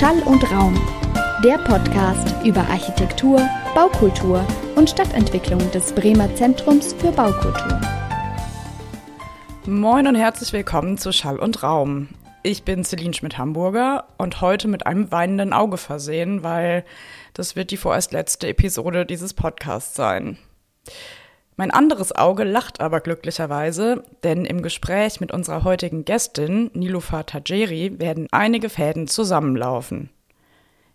Schall und Raum, der Podcast über Architektur, Baukultur und Stadtentwicklung des Bremer Zentrums für Baukultur. Moin und herzlich willkommen zu Schall und Raum. Ich bin Celine Schmidt-Hamburger und heute mit einem weinenden Auge versehen, weil das wird die vorerst letzte Episode dieses Podcasts sein. Mein anderes Auge lacht aber glücklicherweise, denn im Gespräch mit unserer heutigen Gästin, Nilufa Tajeri, werden einige Fäden zusammenlaufen.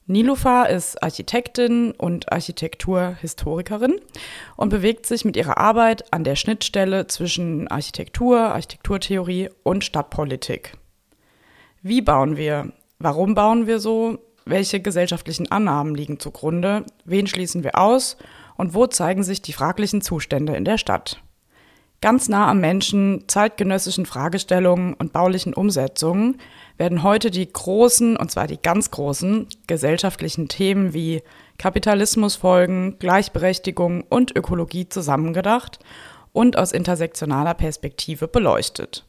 Nilufa ist Architektin und Architekturhistorikerin und bewegt sich mit ihrer Arbeit an der Schnittstelle zwischen Architektur, Architekturtheorie und Stadtpolitik. Wie bauen wir? Warum bauen wir so? Welche gesellschaftlichen Annahmen liegen zugrunde? Wen schließen wir aus? Und wo zeigen sich die fraglichen Zustände in der Stadt. Ganz nah am Menschen, zeitgenössischen Fragestellungen und baulichen Umsetzungen werden heute die großen, und zwar die ganz großen, gesellschaftlichen Themen wie Kapitalismusfolgen, Gleichberechtigung und Ökologie zusammengedacht und aus intersektionaler Perspektive beleuchtet.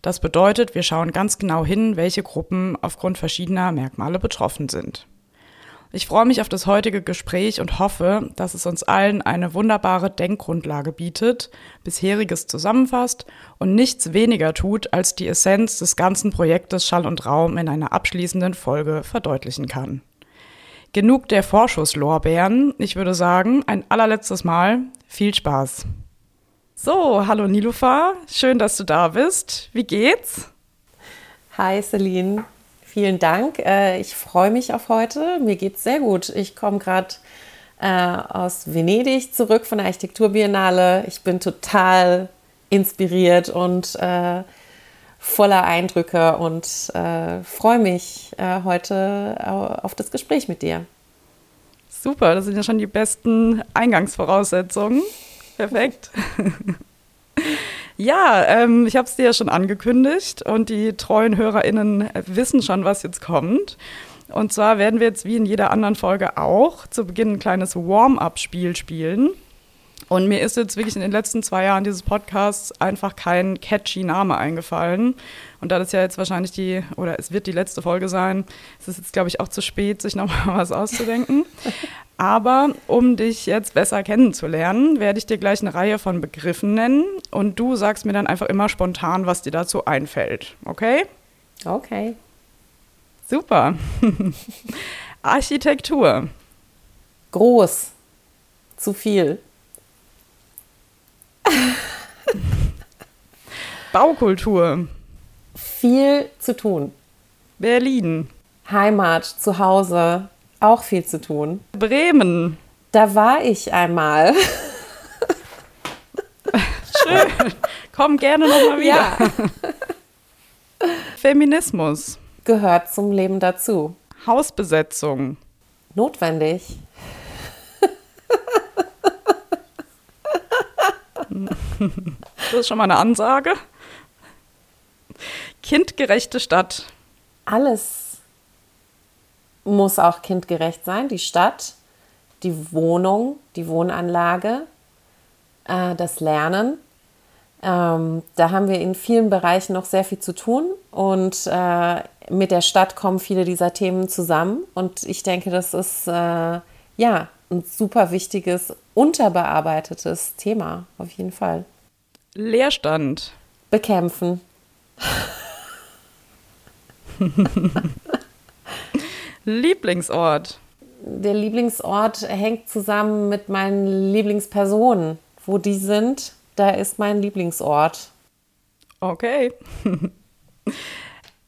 Das bedeutet, wir schauen ganz genau hin, welche Gruppen aufgrund verschiedener Merkmale betroffen sind. Ich freue mich auf das heutige Gespräch und hoffe, dass es uns allen eine wunderbare Denkgrundlage bietet, bisheriges zusammenfasst und nichts weniger tut, als die Essenz des ganzen Projektes Schall und Raum in einer abschließenden Folge verdeutlichen kann. Genug der Vorschusslorbeeren. Ich würde sagen, ein allerletztes Mal viel Spaß. So, hallo Nilufa, schön, dass du da bist. Wie geht's? Hi Celine, Vielen Dank. Äh, ich freue mich auf heute. Mir geht es sehr gut. Ich komme gerade äh, aus Venedig zurück von der Architekturbiennale. Ich bin total inspiriert und äh, voller Eindrücke und freue mich heute auf das Gespräch mit dir. Super, das sind ja schon die besten Eingangsvoraussetzungen. Perfekt. Ja, ähm, ich habe es dir ja schon angekündigt und die treuen HörerInnen wissen schon, was jetzt kommt. Und zwar werden wir jetzt wie in jeder anderen Folge auch zu Beginn ein kleines Warm-up-Spiel spielen. Und mir ist jetzt wirklich in den letzten zwei Jahren dieses Podcasts einfach kein catchy Name eingefallen. Und da das ja jetzt wahrscheinlich die, oder es wird die letzte Folge sein, ist es jetzt, glaube ich, auch zu spät, sich nochmal was auszudenken. Aber um dich jetzt besser kennenzulernen, werde ich dir gleich eine Reihe von Begriffen nennen und du sagst mir dann einfach immer spontan, was dir dazu einfällt. Okay? Okay. Super. Architektur. Groß. Zu viel. Baukultur. Viel zu tun. Berlin. Heimat, Zuhause, auch viel zu tun. Bremen. Da war ich einmal. Schön. Komm gerne nochmal wieder. Ja. Feminismus. Gehört zum Leben dazu. Hausbesetzung. Notwendig. Das ist schon mal eine Ansage. Kindgerechte Stadt. Alles muss auch kindgerecht sein. Die Stadt, die Wohnung, die Wohnanlage, äh, das Lernen. Ähm, da haben wir in vielen Bereichen noch sehr viel zu tun und äh, mit der Stadt kommen viele dieser Themen zusammen und ich denke, das ist äh, ja ein super wichtiges, unterbearbeitetes Thema auf jeden Fall. Leerstand. Bekämpfen. Lieblingsort? Der Lieblingsort hängt zusammen mit meinen Lieblingspersonen. Wo die sind, da ist mein Lieblingsort. Okay.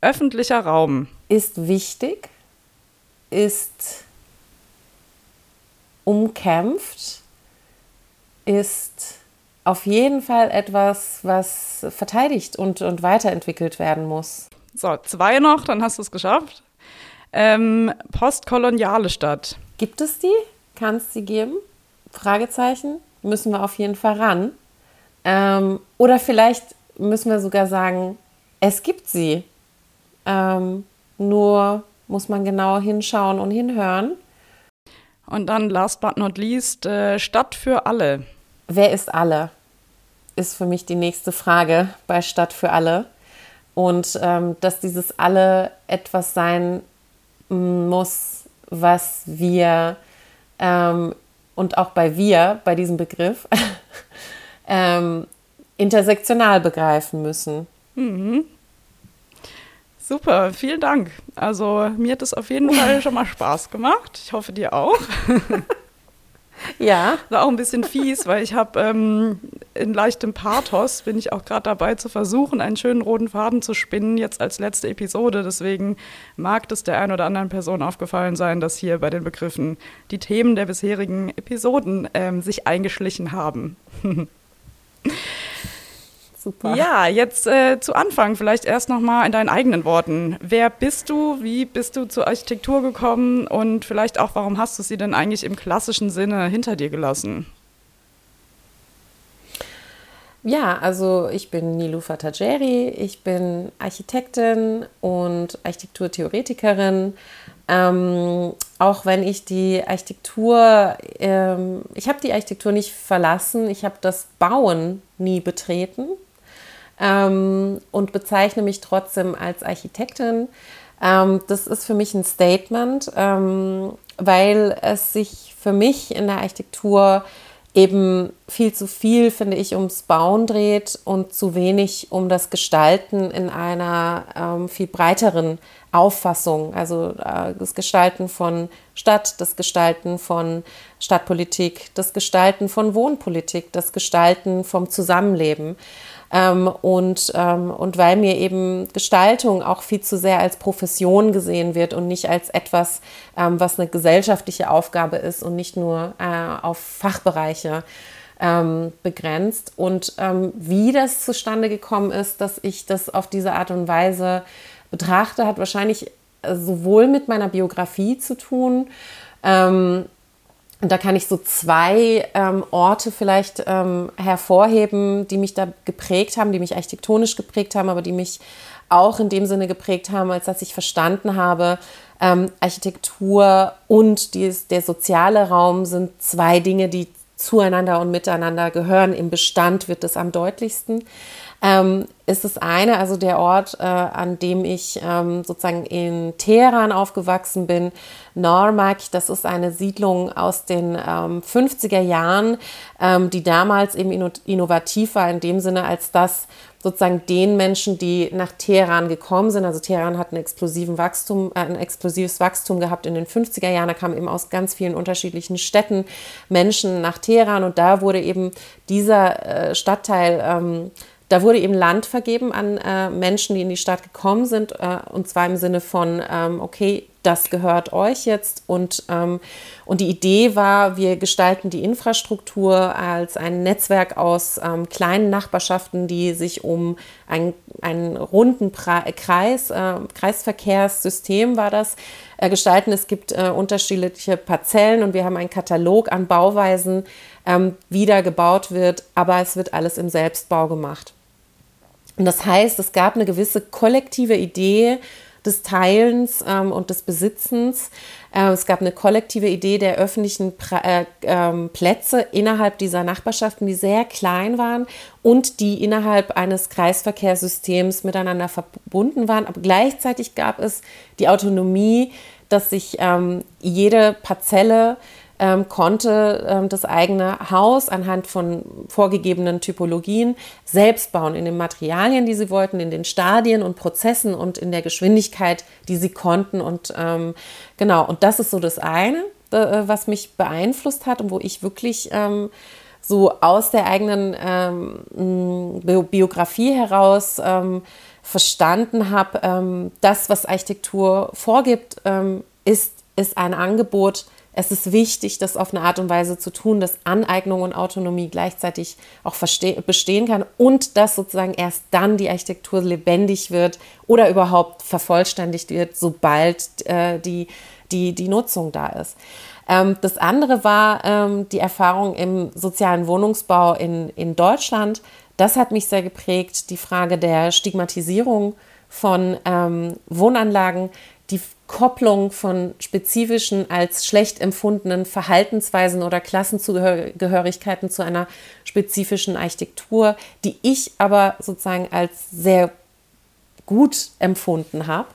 Öffentlicher Raum. Ist wichtig, ist umkämpft, ist auf jeden Fall etwas, was verteidigt und, und weiterentwickelt werden muss. So, zwei noch, dann hast du es geschafft. Ähm, postkoloniale Stadt. Gibt es die? Kann es sie geben? Fragezeichen. Müssen wir auf jeden Fall ran. Ähm, oder vielleicht müssen wir sogar sagen, es gibt sie. Ähm, nur muss man genau hinschauen und hinhören. Und dann, last but not least, äh, Stadt für alle. Wer ist alle? Ist für mich die nächste Frage bei Stadt für alle. Und ähm, dass dieses alle etwas sein muss, was wir ähm, und auch bei wir, bei diesem Begriff, ähm, intersektional begreifen müssen. Mhm. Super, vielen Dank. Also mir hat es auf jeden Fall schon mal Spaß gemacht. Ich hoffe dir auch. Ja. War auch ein bisschen fies, weil ich habe ähm, in leichtem Pathos, bin ich auch gerade dabei zu versuchen, einen schönen roten Faden zu spinnen, jetzt als letzte Episode. Deswegen mag es der einen oder anderen Person aufgefallen sein, dass hier bei den Begriffen die Themen der bisherigen Episoden ähm, sich eingeschlichen haben. Super. Ja, jetzt äh, zu Anfang vielleicht erst noch mal in deinen eigenen Worten. Wer bist du? Wie bist du zur Architektur gekommen? Und vielleicht auch, warum hast du sie denn eigentlich im klassischen Sinne hinter dir gelassen? Ja, also ich bin Nilufa Tajeri, ich bin Architektin und Architekturtheoretikerin. Ähm, auch wenn ich die Architektur, ähm, ich habe die Architektur nicht verlassen, ich habe das Bauen nie betreten ähm, und bezeichne mich trotzdem als Architektin. Ähm, das ist für mich ein Statement, ähm, weil es sich für mich in der Architektur eben viel zu viel, finde ich, ums Bauen dreht und zu wenig um das Gestalten in einer ähm, viel breiteren Auffassung. Also äh, das Gestalten von Stadt, das Gestalten von Stadtpolitik, das Gestalten von Wohnpolitik, das Gestalten vom Zusammenleben. Ähm, und, ähm, und weil mir eben Gestaltung auch viel zu sehr als Profession gesehen wird und nicht als etwas, ähm, was eine gesellschaftliche Aufgabe ist und nicht nur äh, auf Fachbereiche ähm, begrenzt. Und ähm, wie das zustande gekommen ist, dass ich das auf diese Art und Weise betrachte, hat wahrscheinlich äh, sowohl mit meiner Biografie zu tun, ähm, und da kann ich so zwei ähm, Orte vielleicht ähm, hervorheben, die mich da geprägt haben, die mich architektonisch geprägt haben, aber die mich auch in dem Sinne geprägt haben, als dass ich verstanden habe, ähm, Architektur und dies, der soziale Raum sind zwei Dinge, die zueinander und miteinander gehören. Im Bestand wird es am deutlichsten ähm, ist das eine, also der Ort, äh, an dem ich ähm, sozusagen in Teheran aufgewachsen bin, Normak, das ist eine Siedlung aus den ähm, 50er Jahren, ähm, die damals eben innovativ war in dem Sinne, als dass sozusagen den Menschen, die nach Teheran gekommen sind. Also Teheran hat explosiven Wachstum, äh, ein explosives Wachstum gehabt in den 50er Jahren. Da kamen eben aus ganz vielen unterschiedlichen Städten Menschen nach Teheran und da wurde eben dieser äh, Stadtteil ähm, da wurde eben Land vergeben an äh, Menschen, die in die Stadt gekommen sind, äh, und zwar im Sinne von, ähm, okay, das gehört euch jetzt. Und, ähm, und die Idee war, wir gestalten die Infrastruktur als ein Netzwerk aus ähm, kleinen Nachbarschaften, die sich um ein, einen runden pra Kreis, äh, Kreisverkehrssystem war das, äh, gestalten. Es gibt äh, unterschiedliche Parzellen und wir haben einen Katalog an Bauweisen, ähm, wie da gebaut wird, aber es wird alles im Selbstbau gemacht. Und das heißt, es gab eine gewisse kollektive Idee des Teilens ähm, und des Besitzens. Äh, es gab eine kollektive Idee der öffentlichen pra äh, äh, Plätze innerhalb dieser Nachbarschaften, die sehr klein waren und die innerhalb eines Kreisverkehrssystems miteinander verbunden waren. Aber gleichzeitig gab es die Autonomie, dass sich ähm, jede Parzelle ähm, konnte ähm, das eigene Haus anhand von vorgegebenen Typologien selbst bauen, in den Materialien, die sie wollten, in den Stadien und Prozessen und in der Geschwindigkeit, die sie konnten. Und ähm, genau, und das ist so das eine, äh, was mich beeinflusst hat und wo ich wirklich ähm, so aus der eigenen ähm, Biografie heraus ähm, verstanden habe, das, was Architektur vorgibt, ist, ist ein Angebot, es ist wichtig, das auf eine Art und Weise zu tun, dass Aneignung und Autonomie gleichzeitig auch bestehen kann und dass sozusagen erst dann die Architektur lebendig wird oder überhaupt vervollständigt wird, sobald äh, die, die, die Nutzung da ist. Ähm, das andere war ähm, die Erfahrung im sozialen Wohnungsbau in, in Deutschland. Das hat mich sehr geprägt, die Frage der Stigmatisierung von ähm, Wohnanlagen, die Kopplung von spezifischen als schlecht empfundenen Verhaltensweisen oder Klassenzugehörigkeiten zu einer spezifischen Architektur, die ich aber sozusagen als sehr gut empfunden habe,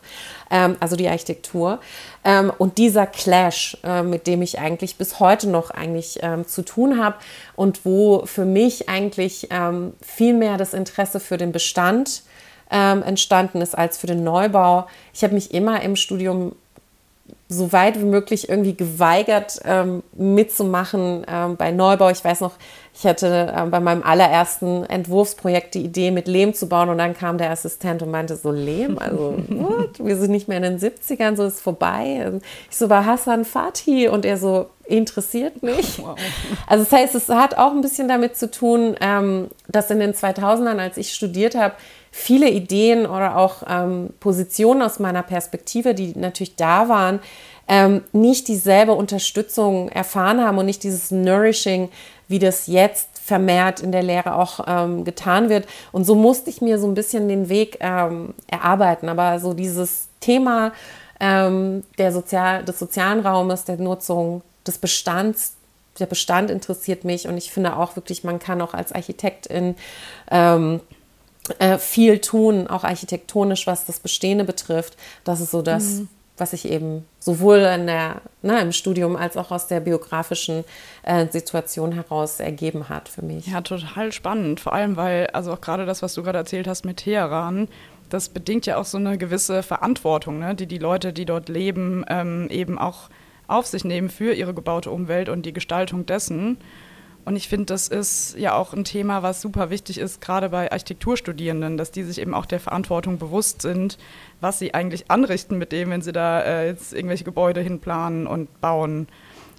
ähm, also die Architektur. Ähm, und dieser Clash, äh, mit dem ich eigentlich bis heute noch eigentlich ähm, zu tun habe und wo für mich eigentlich ähm, viel mehr das Interesse für den Bestand ähm, entstanden ist als für den Neubau. Ich habe mich immer im Studium so weit wie möglich irgendwie geweigert, ähm, mitzumachen ähm, bei Neubau. Ich weiß noch, ich hatte ähm, bei meinem allerersten Entwurfsprojekt die Idee, mit Lehm zu bauen und dann kam der Assistent und meinte so, Lehm? Also, what? wir sind nicht mehr in den 70ern, so ist vorbei. Ich so, war Hassan Fatih und er so, interessiert mich. Wow. Also das heißt, es hat auch ein bisschen damit zu tun, ähm, dass in den 2000ern, als ich studiert habe, viele Ideen oder auch ähm, Positionen aus meiner Perspektive, die natürlich da waren, ähm, nicht dieselbe Unterstützung erfahren haben und nicht dieses Nourishing, wie das jetzt vermehrt in der Lehre auch ähm, getan wird. Und so musste ich mir so ein bisschen den Weg ähm, erarbeiten. Aber so dieses Thema ähm, der Sozial des sozialen Raumes, der Nutzung, des Bestands, der Bestand interessiert mich und ich finde auch wirklich, man kann auch als Architektin ähm, äh, viel tun, auch architektonisch, was das Bestehende betrifft. Das ist so das, mhm. was ich eben sowohl in der, ne, im Studium als auch aus der biografischen äh, Situation heraus ergeben hat für mich. Ja, total spannend. Vor allem, weil, also auch gerade das, was du gerade erzählt hast mit Teheran, das bedingt ja auch so eine gewisse Verantwortung, ne, die die Leute, die dort leben, ähm, eben auch auf sich nehmen für ihre gebaute Umwelt und die Gestaltung dessen. Und ich finde, das ist ja auch ein Thema, was super wichtig ist, gerade bei Architekturstudierenden, dass die sich eben auch der Verantwortung bewusst sind, was sie eigentlich anrichten mit dem, wenn sie da äh, jetzt irgendwelche Gebäude hinplanen und bauen.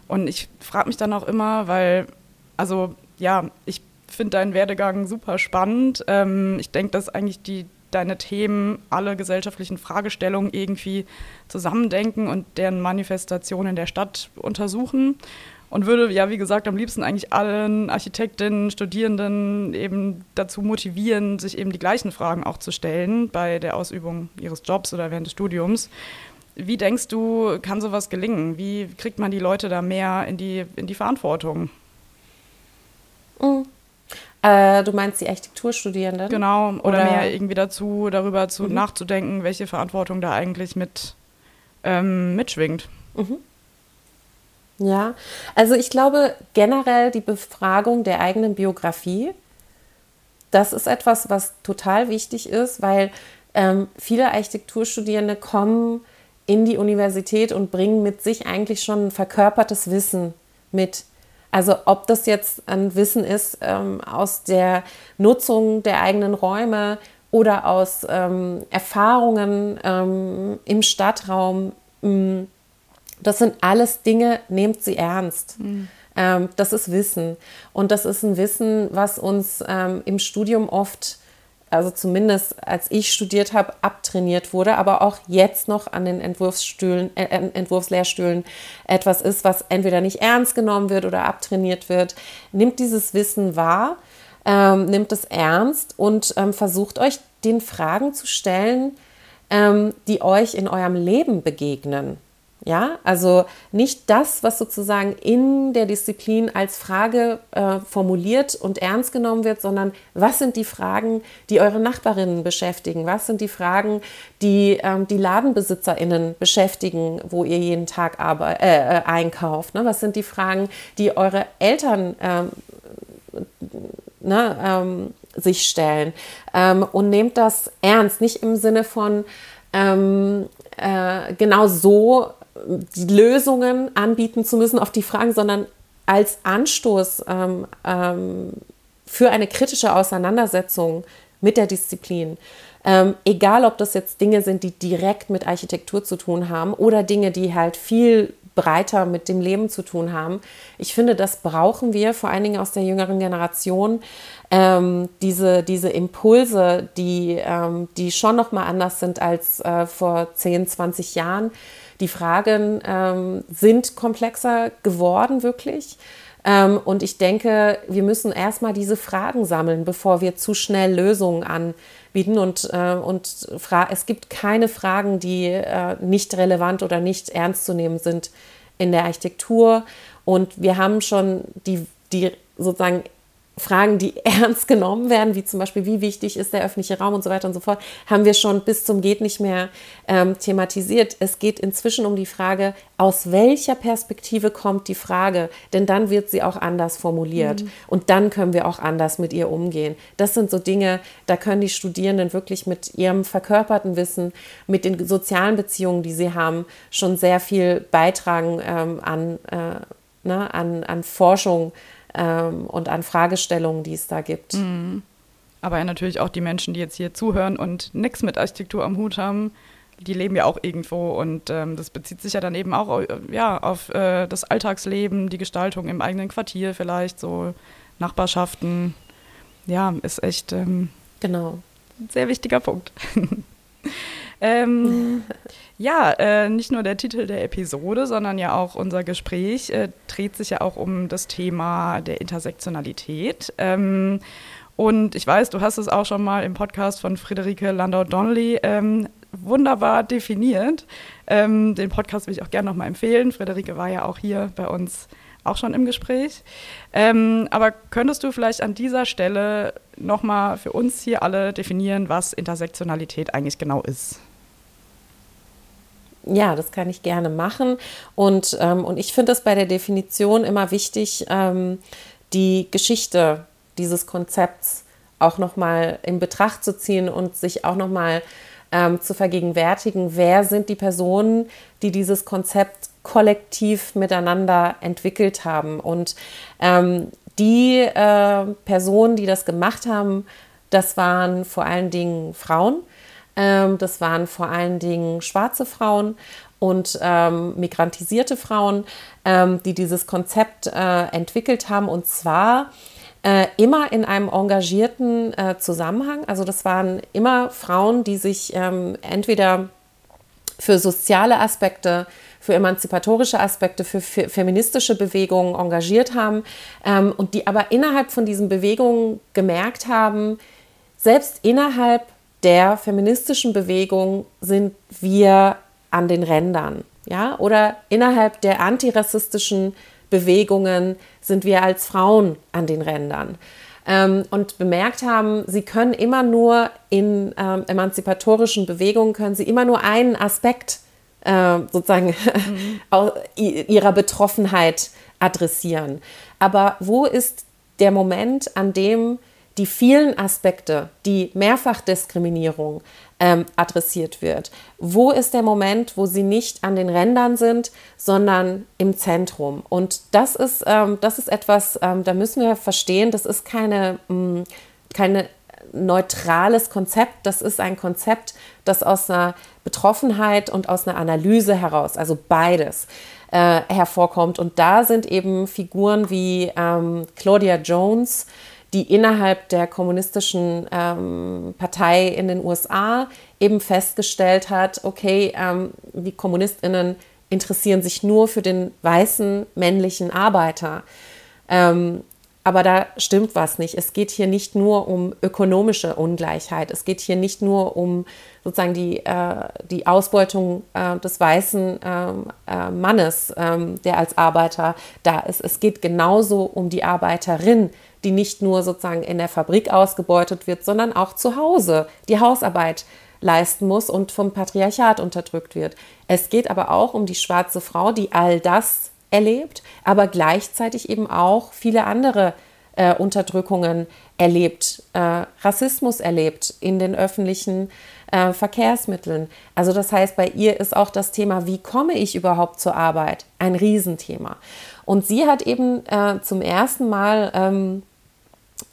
Und ich frage mich dann auch immer, weil, also ja, ich finde deinen Werdegang super spannend. Ähm, ich denke, dass eigentlich die, deine Themen alle gesellschaftlichen Fragestellungen irgendwie zusammendenken und deren Manifestation in der Stadt untersuchen und würde ja, wie gesagt, am liebsten eigentlich allen Architektinnen, Studierenden eben dazu motivieren, sich eben die gleichen Fragen auch zu stellen bei der Ausübung ihres Jobs oder während des Studiums. Wie denkst du, kann sowas gelingen? Wie kriegt man die Leute da mehr in die, in die Verantwortung? Mhm. Äh, du meinst die Architekturstudierenden? Genau, oder, oder, mehr irgendwie dazu, darüber zu mhm. nachzudenken, welche Verantwortung da eigentlich mit ähm, mitschwingt. Mhm. Ja, also ich glaube generell die Befragung der eigenen Biografie, das ist etwas, was total wichtig ist, weil ähm, viele Architekturstudierende kommen in die Universität und bringen mit sich eigentlich schon ein verkörpertes Wissen mit. Also ob das jetzt ein Wissen ist ähm, aus der Nutzung der eigenen Räume oder aus ähm, Erfahrungen ähm, im Stadtraum, das sind alles Dinge, nehmt sie ernst. Mhm. Ähm, das ist Wissen. Und das ist ein Wissen, was uns ähm, im Studium oft, also zumindest als ich studiert habe, abtrainiert wurde, aber auch jetzt noch an den Entwurfsstühlen, äh, Entwurfslehrstühlen etwas ist, was entweder nicht ernst genommen wird oder abtrainiert wird. Nimmt dieses Wissen wahr, ähm, nimmt es ernst und ähm, versucht euch den Fragen zu stellen, ähm, die euch in eurem Leben begegnen. Ja, also nicht das, was sozusagen in der Disziplin als Frage äh, formuliert und ernst genommen wird, sondern was sind die Fragen, die eure Nachbarinnen beschäftigen? Was sind die Fragen, die ähm, die Ladenbesitzerinnen beschäftigen, wo ihr jeden Tag arbeit, äh, äh, einkauft? Ne? Was sind die Fragen, die eure Eltern ähm, ne, ähm, sich stellen? Ähm, und nehmt das ernst, nicht im Sinne von ähm, äh, genau so Lösungen anbieten zu müssen auf die Fragen, sondern als Anstoß ähm, ähm, für eine kritische Auseinandersetzung mit der Disziplin. Ähm, egal, ob das jetzt Dinge sind, die direkt mit Architektur zu tun haben oder Dinge, die halt viel breiter mit dem Leben zu tun haben. Ich finde, das brauchen wir, vor allen Dingen aus der jüngeren Generation, ähm, diese, diese Impulse, die, ähm, die schon nochmal anders sind als äh, vor 10, 20 Jahren. Die Fragen ähm, sind komplexer geworden, wirklich. Ähm, und ich denke, wir müssen erstmal diese Fragen sammeln, bevor wir zu schnell Lösungen anbieten. Und, äh, und es gibt keine Fragen, die äh, nicht relevant oder nicht ernst zu nehmen sind in der Architektur. Und wir haben schon die, die sozusagen Fragen, die ernst genommen werden, wie zum Beispiel, wie wichtig ist der öffentliche Raum und so weiter und so fort, haben wir schon bis zum Geht nicht mehr ähm, thematisiert. Es geht inzwischen um die Frage, aus welcher Perspektive kommt die Frage, denn dann wird sie auch anders formuliert mhm. und dann können wir auch anders mit ihr umgehen. Das sind so Dinge, da können die Studierenden wirklich mit ihrem verkörperten Wissen, mit den sozialen Beziehungen, die sie haben, schon sehr viel beitragen ähm, an, äh, ne, an, an Forschung ähm, und an Fragestellungen, die es da gibt. Mhm. Aber ja, natürlich auch die Menschen, die jetzt hier zuhören und nichts mit Architektur am Hut haben, die leben ja auch irgendwo und ähm, das bezieht sich ja dann eben auch ja, auf äh, das Alltagsleben, die Gestaltung im eigenen Quartier vielleicht, so Nachbarschaften. Ja, ist echt ähm, genau. ein sehr wichtiger Punkt. ähm, Ja, äh, nicht nur der Titel der Episode, sondern ja auch unser Gespräch äh, dreht sich ja auch um das Thema der Intersektionalität. Ähm, und ich weiß, du hast es auch schon mal im Podcast von Friederike Landau-Donnelly ähm, wunderbar definiert. Ähm, den Podcast will ich auch gerne nochmal empfehlen. Friederike war ja auch hier bei uns auch schon im Gespräch. Ähm, aber könntest du vielleicht an dieser Stelle nochmal für uns hier alle definieren, was Intersektionalität eigentlich genau ist? Ja, das kann ich gerne machen. Und, ähm, und ich finde es bei der Definition immer wichtig, ähm, die Geschichte dieses Konzepts auch nochmal in Betracht zu ziehen und sich auch nochmal ähm, zu vergegenwärtigen, wer sind die Personen, die dieses Konzept kollektiv miteinander entwickelt haben. Und ähm, die äh, Personen, die das gemacht haben, das waren vor allen Dingen Frauen ähm, das waren vor allen Dingen schwarze Frauen und ähm, migrantisierte Frauen, ähm, die dieses Konzept äh, entwickelt haben und zwar äh, immer in einem engagierten äh, Zusammenhang. Also das waren immer Frauen, die sich ähm, entweder für soziale Aspekte, für emanzipatorische Aspekte, für, für feministische Bewegungen engagiert haben ähm, und die aber innerhalb von diesen Bewegungen gemerkt haben, selbst innerhalb der feministischen Bewegung sind wir an den Rändern. Ja? Oder innerhalb der antirassistischen Bewegungen sind wir als Frauen an den Rändern. Ähm, und bemerkt haben, sie können immer nur in ähm, emanzipatorischen Bewegungen, können sie immer nur einen Aspekt äh, sozusagen mhm. ihrer Betroffenheit adressieren. Aber wo ist der Moment, an dem die vielen Aspekte, die Mehrfachdiskriminierung ähm, adressiert wird. Wo ist der Moment, wo sie nicht an den Rändern sind, sondern im Zentrum? Und das ist, ähm, das ist etwas, ähm, da müssen wir verstehen, das ist keine, mh, mm, keine neutrales Konzept, das ist ein Konzept, das aus einer Betroffenheit und aus einer Analyse heraus, also beides, äh, hervorkommt. Und da sind eben Figuren wie ähm, Claudia Jones, die innerhalb der kommunistischen ähm, Partei in den USA eben festgestellt hat, okay, ähm, die Kommunistinnen interessieren sich nur für den weißen männlichen Arbeiter. Ähm, aber da stimmt was nicht. Es geht hier nicht nur um ökonomische Ungleichheit. Es geht hier nicht nur um sozusagen die, äh, die Ausbeutung äh, des weißen ähm, äh, Mannes, ähm, der als Arbeiter da ist. Es geht genauso um die Arbeiterin, die nicht nur sozusagen in der Fabrik ausgebeutet wird, sondern auch zu Hause die Hausarbeit leisten muss und vom Patriarchat unterdrückt wird. Es geht aber auch um die schwarze Frau, die all das erlebt, aber gleichzeitig eben auch viele andere äh, Unterdrückungen erlebt, äh, Rassismus erlebt in den öffentlichen äh, Verkehrsmitteln. Also das heißt, bei ihr ist auch das Thema, wie komme ich überhaupt zur Arbeit, ein Riesenthema. Und sie hat eben äh, zum ersten Mal ähm,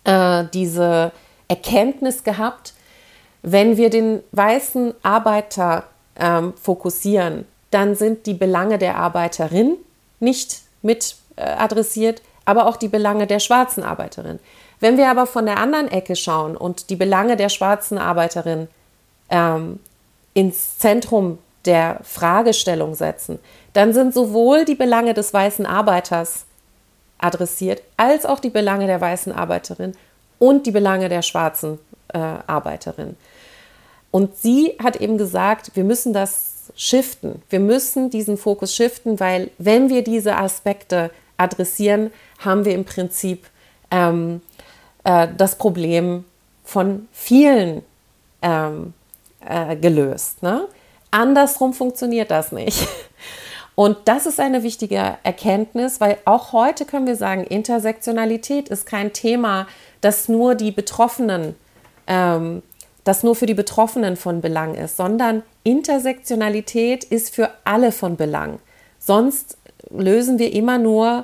äh, diese Erkenntnis gehabt, wenn wir den weißen Arbeiter ähm, fokussieren, dann sind die Belange der Arbeiterin nicht mit äh, adressiert, aber auch die Belange der schwarzen Arbeiterin. Wenn wir aber von der anderen Ecke schauen und die Belange der schwarzen Arbeiterin ähm, ins Zentrum der Fragestellung setzen, dann sind sowohl die Belange des weißen Arbeiters adressiert, als auch die Belange der weißen Arbeiterin und die Belange der schwarzen äh, Arbeiterin. Und sie hat eben gesagt, wir müssen das shiften. Wir müssen diesen Fokus shiften, weil wenn wir diese Aspekte adressieren, haben wir im Prinzip ähm, äh, das Problem von vielen ähm, äh, gelöst. Ne? Andersrum funktioniert das nicht. Und das ist eine wichtige Erkenntnis, weil auch heute können wir sagen, Intersektionalität ist kein Thema, das nur die Betroffenen, ähm, das nur für die Betroffenen von Belang ist, sondern Intersektionalität ist für alle von Belang. Sonst lösen wir immer nur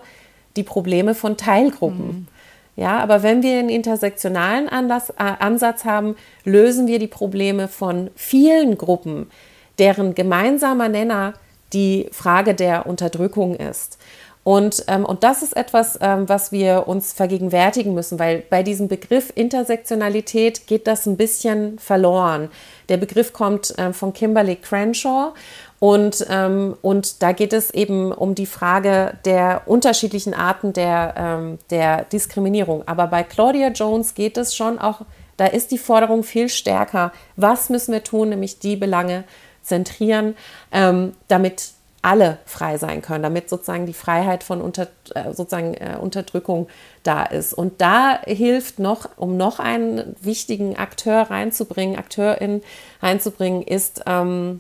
die Probleme von Teilgruppen. Mhm. Ja, aber wenn wir einen intersektionalen Anlass, äh, Ansatz haben, lösen wir die Probleme von vielen Gruppen, deren gemeinsamer Nenner die Frage der Unterdrückung ist. Und, ähm, und das ist etwas, ähm, was wir uns vergegenwärtigen müssen, weil bei diesem Begriff Intersektionalität geht das ein bisschen verloren. Der Begriff kommt ähm, von Kimberly Crenshaw und, ähm, und da geht es eben um die Frage der unterschiedlichen Arten der, ähm, der Diskriminierung. Aber bei Claudia Jones geht es schon auch, da ist die Forderung viel stärker. Was müssen wir tun, nämlich die Belange zentrieren, ähm, damit alle frei sein können, damit sozusagen die Freiheit von unter, äh, sozusagen, äh, Unterdrückung da ist. Und da hilft noch, um noch einen wichtigen Akteur reinzubringen, Akteurin reinzubringen, ist ähm,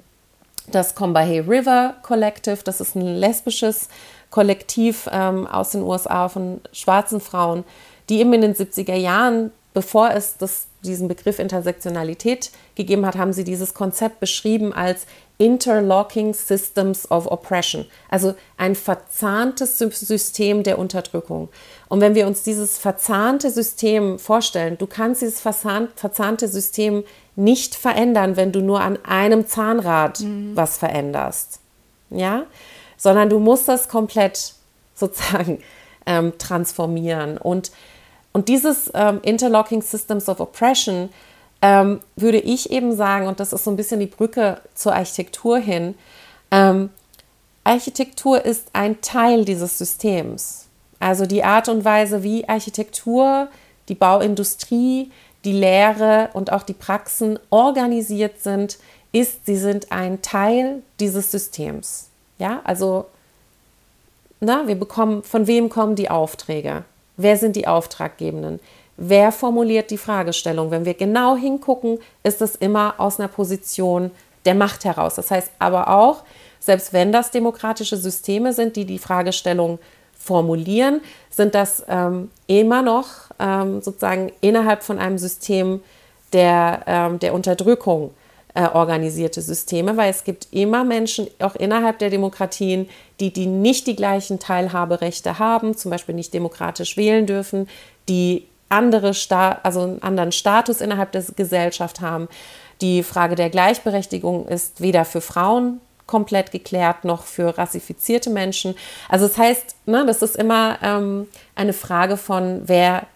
das Combahee River Collective. Das ist ein lesbisches Kollektiv ähm, aus den USA von schwarzen Frauen, die eben in den 70er Jahren, bevor es das, diesen Begriff Intersektionalität gegeben hat, haben sie dieses Konzept beschrieben als Interlocking Systems of Oppression, also ein verzahntes System der Unterdrückung. Und wenn wir uns dieses verzahnte System vorstellen, du kannst dieses verzahnte System nicht verändern, wenn du nur an einem Zahnrad mhm. was veränderst, ja, sondern du musst das komplett sozusagen ähm, transformieren. Und, und dieses ähm, Interlocking Systems of Oppression ähm, würde ich eben sagen, und das ist so ein bisschen die Brücke zur Architektur hin, ähm, Architektur ist ein Teil dieses Systems. Also die Art und Weise, wie Architektur, die Bauindustrie, die Lehre und auch die Praxen organisiert sind, ist, sie sind ein Teil dieses Systems. Ja, also na, wir bekommen, von wem kommen die Aufträge? Wer sind die Auftraggebenden? Wer formuliert die Fragestellung? Wenn wir genau hingucken, ist es immer aus einer Position der Macht heraus. Das heißt aber auch, selbst wenn das demokratische Systeme sind, die die Fragestellung formulieren, sind das ähm, immer noch ähm, sozusagen innerhalb von einem System der, ähm, der Unterdrückung äh, organisierte Systeme, weil es gibt immer Menschen, auch innerhalb der Demokratien, die, die nicht die gleichen Teilhaberechte haben, zum Beispiel nicht demokratisch wählen dürfen, die andere Sta also einen anderen Status innerhalb der Gesellschaft haben. Die Frage der Gleichberechtigung ist weder für Frauen komplett geklärt noch für rassifizierte Menschen. Also das heißt, ne, das ist immer ähm, eine Frage von, wer,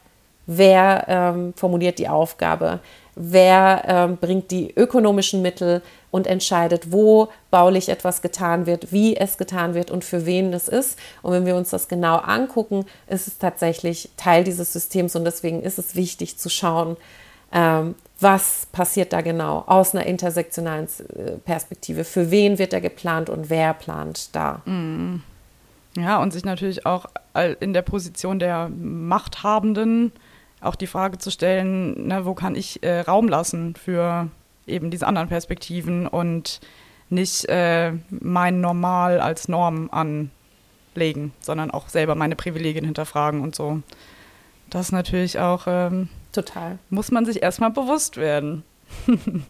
wer ähm, formuliert die Aufgabe, wer ähm, bringt die ökonomischen Mittel und entscheidet, wo baulich etwas getan wird, wie es getan wird und für wen es ist. Und wenn wir uns das genau angucken, ist es tatsächlich Teil dieses Systems und deswegen ist es wichtig zu schauen, ähm, was passiert da genau aus einer intersektionalen äh, Perspektive. Für wen wird da geplant und wer plant da? Mm. Ja, und sich natürlich auch in der Position der Machthabenden auch die Frage zu stellen, ne, wo kann ich äh, Raum lassen für eben diese anderen Perspektiven und nicht äh, mein Normal als Norm anlegen, sondern auch selber meine Privilegien hinterfragen und so. Das natürlich auch. Ähm, Total. Muss man sich erstmal bewusst werden.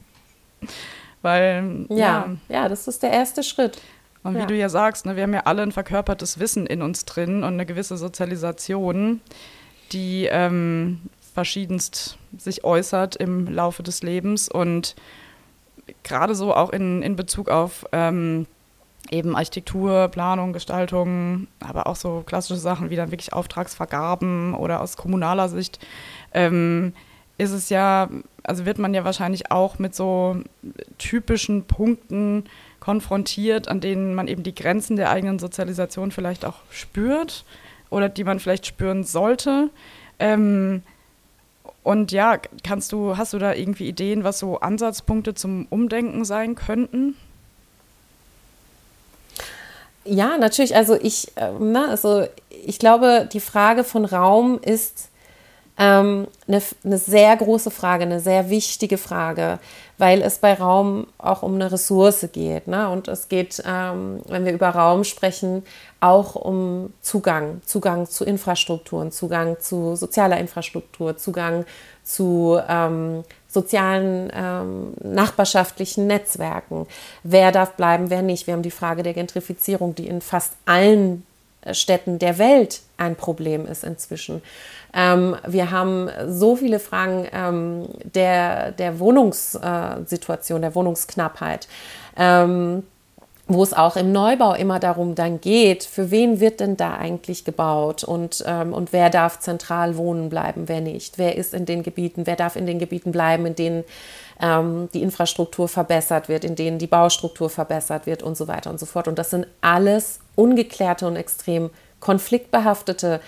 Weil. Ja, ja, ja, das ist der erste Schritt. Und wie ja. du ja sagst, ne, wir haben ja alle ein verkörpertes Wissen in uns drin und eine gewisse Sozialisation, die ähm, verschiedenst sich äußert im Laufe des Lebens und gerade so auch in, in Bezug auf ähm, eben Architektur, Planung, Gestaltung, aber auch so klassische Sachen wie dann wirklich Auftragsvergaben oder aus kommunaler Sicht, ähm, ist es ja, also wird man ja wahrscheinlich auch mit so typischen Punkten konfrontiert, an denen man eben die Grenzen der eigenen Sozialisation vielleicht auch spürt oder die man vielleicht spüren sollte. Ähm, und ja, kannst du, hast du da irgendwie Ideen, was so Ansatzpunkte zum Umdenken sein könnten? Ja, natürlich. Also ich, äh, na, also ich glaube, die Frage von Raum ist Ähm, eine, eine sehr große Frage, eine sehr wichtige Frage, weil es bei Raum auch um eine Ressource geht. Ne? Und es geht, ähm, wenn wir über Raum sprechen, auch um Zugang, Zugang zu Infrastrukturen, Zugang zu sozialer Infrastruktur, Zugang zu ähm, sozialen, ähm, nachbarschaftlichen Netzwerken. Wer darf bleiben, wer nicht? Wir haben die Frage der Gentrifizierung, die in fast allen Städten der Welt ein Problem ist inzwischen. Ähm, wir haben so viele Fragen ähm, der, der Wohnungssituation, der Wohnungsknappheit. Ähm, wo es auch im Neubau immer darum dann geht, für wen wird denn da eigentlich gebaut und, ähm, und wer darf zentral wohnen bleiben, wer nicht, wer ist in den Gebieten, wer darf in den Gebieten bleiben, in denen ähm, die Infrastruktur verbessert wird, in denen die Baustruktur verbessert wird und so weiter und so fort. Und das sind alles ungeklärte und extrem konfliktbehaftete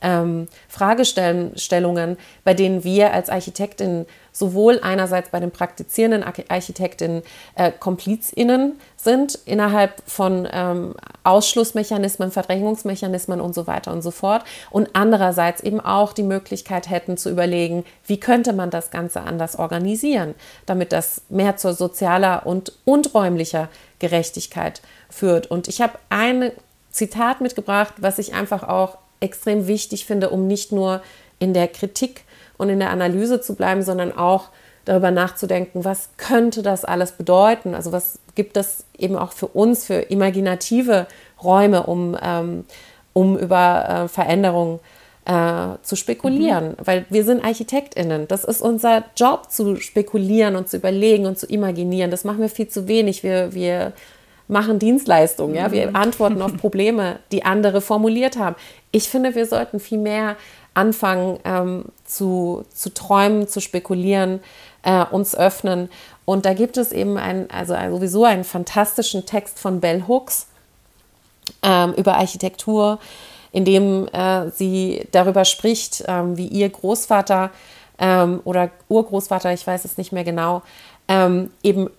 ähm, Fragestellungen, bei denen wir als Architektinnen sowohl einerseits bei den praktizierenden Architektinnen äh, KomplizInnen sind, innerhalb von ähm, Ausschlussmechanismen, Verdrängungsmechanismen und so weiter und so fort, und andererseits eben auch die Möglichkeit hätten zu überlegen, wie könnte man das Ganze anders organisieren, damit das mehr zur sozialer und, und räumlicher Gerechtigkeit führt. Und ich habe ein Zitat mitgebracht, was ich einfach auch extrem wichtig finde, um nicht nur in der Kritik und in der Analyse zu bleiben, sondern auch darüber nachzudenken, was könnte das alles bedeuten? Also was gibt das eben auch für uns, für imaginative Räume, um, ähm, um über äh, Veränderungen äh, zu spekulieren, mhm. weil wir sind Architektinnen. Das ist unser Job, zu spekulieren und zu überlegen und zu imaginieren. Das machen wir viel zu wenig. Wir, wir machen Dienstleistungen, ja, wir mhm. antworten auf Probleme, die andere formuliert haben. Ich finde, wir sollten viel mehr anfangen ähm, zu, zu träumen, zu spekulieren, äh, uns öffnen. Und da gibt es eben ein, also sowieso einen fantastischen Text von Bell Hooks ähm, über Architektur, in dem äh, sie darüber spricht, ähm, wie ihr Großvater ähm, oder Urgroßvater, ich weiß es nicht mehr genau, ähm, eben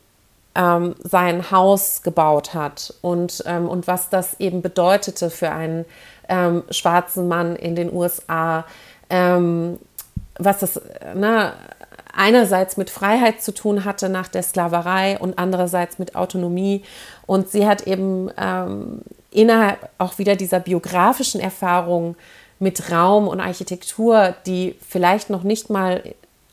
ähm, sein Haus gebaut hat und, ähm, und was das eben bedeutete für einen ähm, schwarzen Mann in den USA, ähm, was das ne, einerseits mit Freiheit zu tun hatte nach der Sklaverei und andererseits mit Autonomie. Und sie hat eben ähm, innerhalb auch wieder dieser biografischen Erfahrung mit Raum und Architektur, die vielleicht noch nicht mal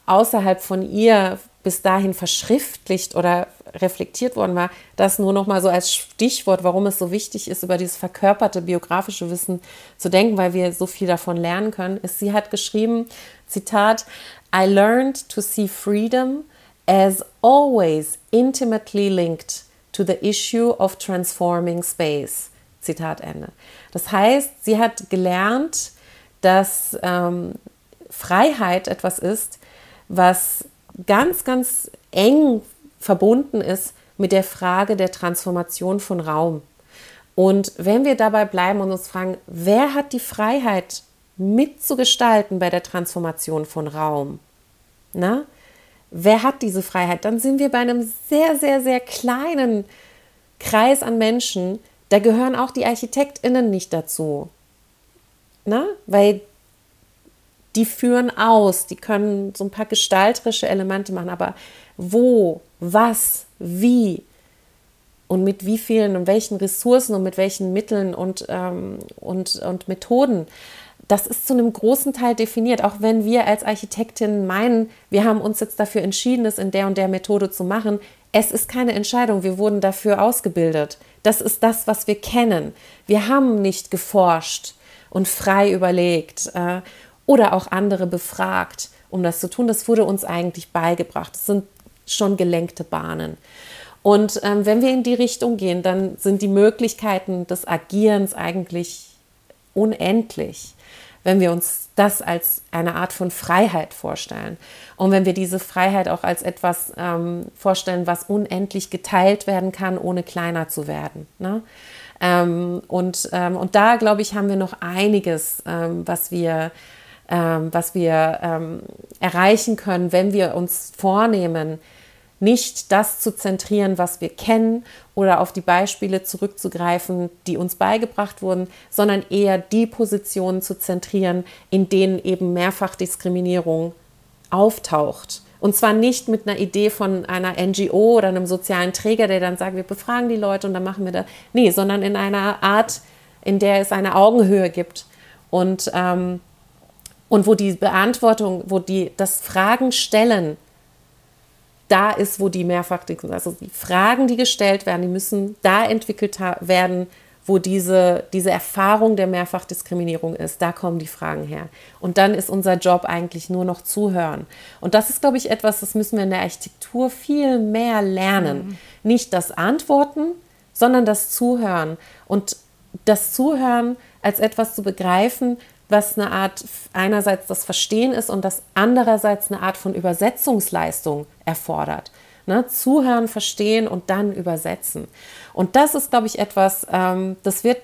außerhalb von ihr bis dahin verschriftlicht oder reflektiert worden war, das nur noch mal so als Stichwort, warum es so wichtig ist, über dieses verkörperte biografische Wissen zu denken, weil wir so viel davon lernen können, ist, sie hat geschrieben, Zitat, I learned to see freedom as always intimately linked to the issue of transforming space. Zitat Ende. Das heißt, sie hat gelernt, dass ähm, Freiheit etwas ist, was ganz, ganz eng verbunden ist mit der Frage der Transformation von Raum. Und wenn wir dabei bleiben und uns fragen, wer hat die Freiheit mitzugestalten bei der Transformation von Raum? Na? Wer hat diese Freiheit? Dann sind wir bei einem sehr, sehr, sehr kleinen Kreis an Menschen. Da gehören auch die ArchitektInnen nicht dazu. Na? Weil die führen aus, die können so ein paar gestalterische Elemente machen, aber wo, was, wie und mit wie vielen und welchen Ressourcen und mit welchen Mitteln und, ähm, und, und Methoden, das ist zu einem großen Teil definiert, auch wenn wir als Architektinnen meinen, wir haben uns jetzt dafür entschieden, es in der und der Methode zu machen. Es ist keine Entscheidung, wir wurden dafür ausgebildet. Das ist das, was wir kennen. Wir haben nicht geforscht und frei überlegt. Äh, oder auch andere befragt, um das zu tun. Das wurde uns eigentlich beigebracht. Das sind schon gelenkte Bahnen. Und ähm, wenn wir in die Richtung gehen, dann sind die Möglichkeiten des Agierens eigentlich unendlich, wenn wir uns das als eine Art von Freiheit vorstellen. Und wenn wir diese Freiheit auch als etwas ähm, vorstellen, was unendlich geteilt werden kann, ohne kleiner zu werden. Ne? Ähm, und, ähm, und da, glaube ich, haben wir noch einiges, ähm, was wir ähm, was wir ähm, erreichen können, wenn wir uns vornehmen, nicht das zu zentrieren, was wir kennen oder auf die Beispiele zurückzugreifen, die uns beigebracht wurden, sondern eher die Positionen zu zentrieren, in denen eben Mehrfachdiskriminierung auftaucht. Und zwar nicht mit einer Idee von einer NGO oder einem sozialen Träger, der dann sagt, wir befragen die Leute und dann machen wir das. Nee, sondern in einer Art, in der es eine Augenhöhe gibt. Und, ähm, und wo die Beantwortung, wo die, das Fragen stellen da ist, wo die mehrfach, also die Fragen, die gestellt werden, die müssen da entwickelt werden, wo diese, diese Erfahrung der Mehrfachdiskriminierung ist. Da kommen die Fragen her. Und dann ist unser Job eigentlich nur noch zuhören. Und das ist, glaube ich, etwas, das müssen wir in der Architektur viel mehr lernen. Mhm. Nicht das Antworten, sondern das Zuhören. Und das Zuhören als etwas zu begreifen, was eine Art einerseits das Verstehen ist und das andererseits eine Art von Übersetzungsleistung erfordert. Ne? Zuhören, verstehen und dann übersetzen. Und das ist, glaube ich, etwas, ähm, das wird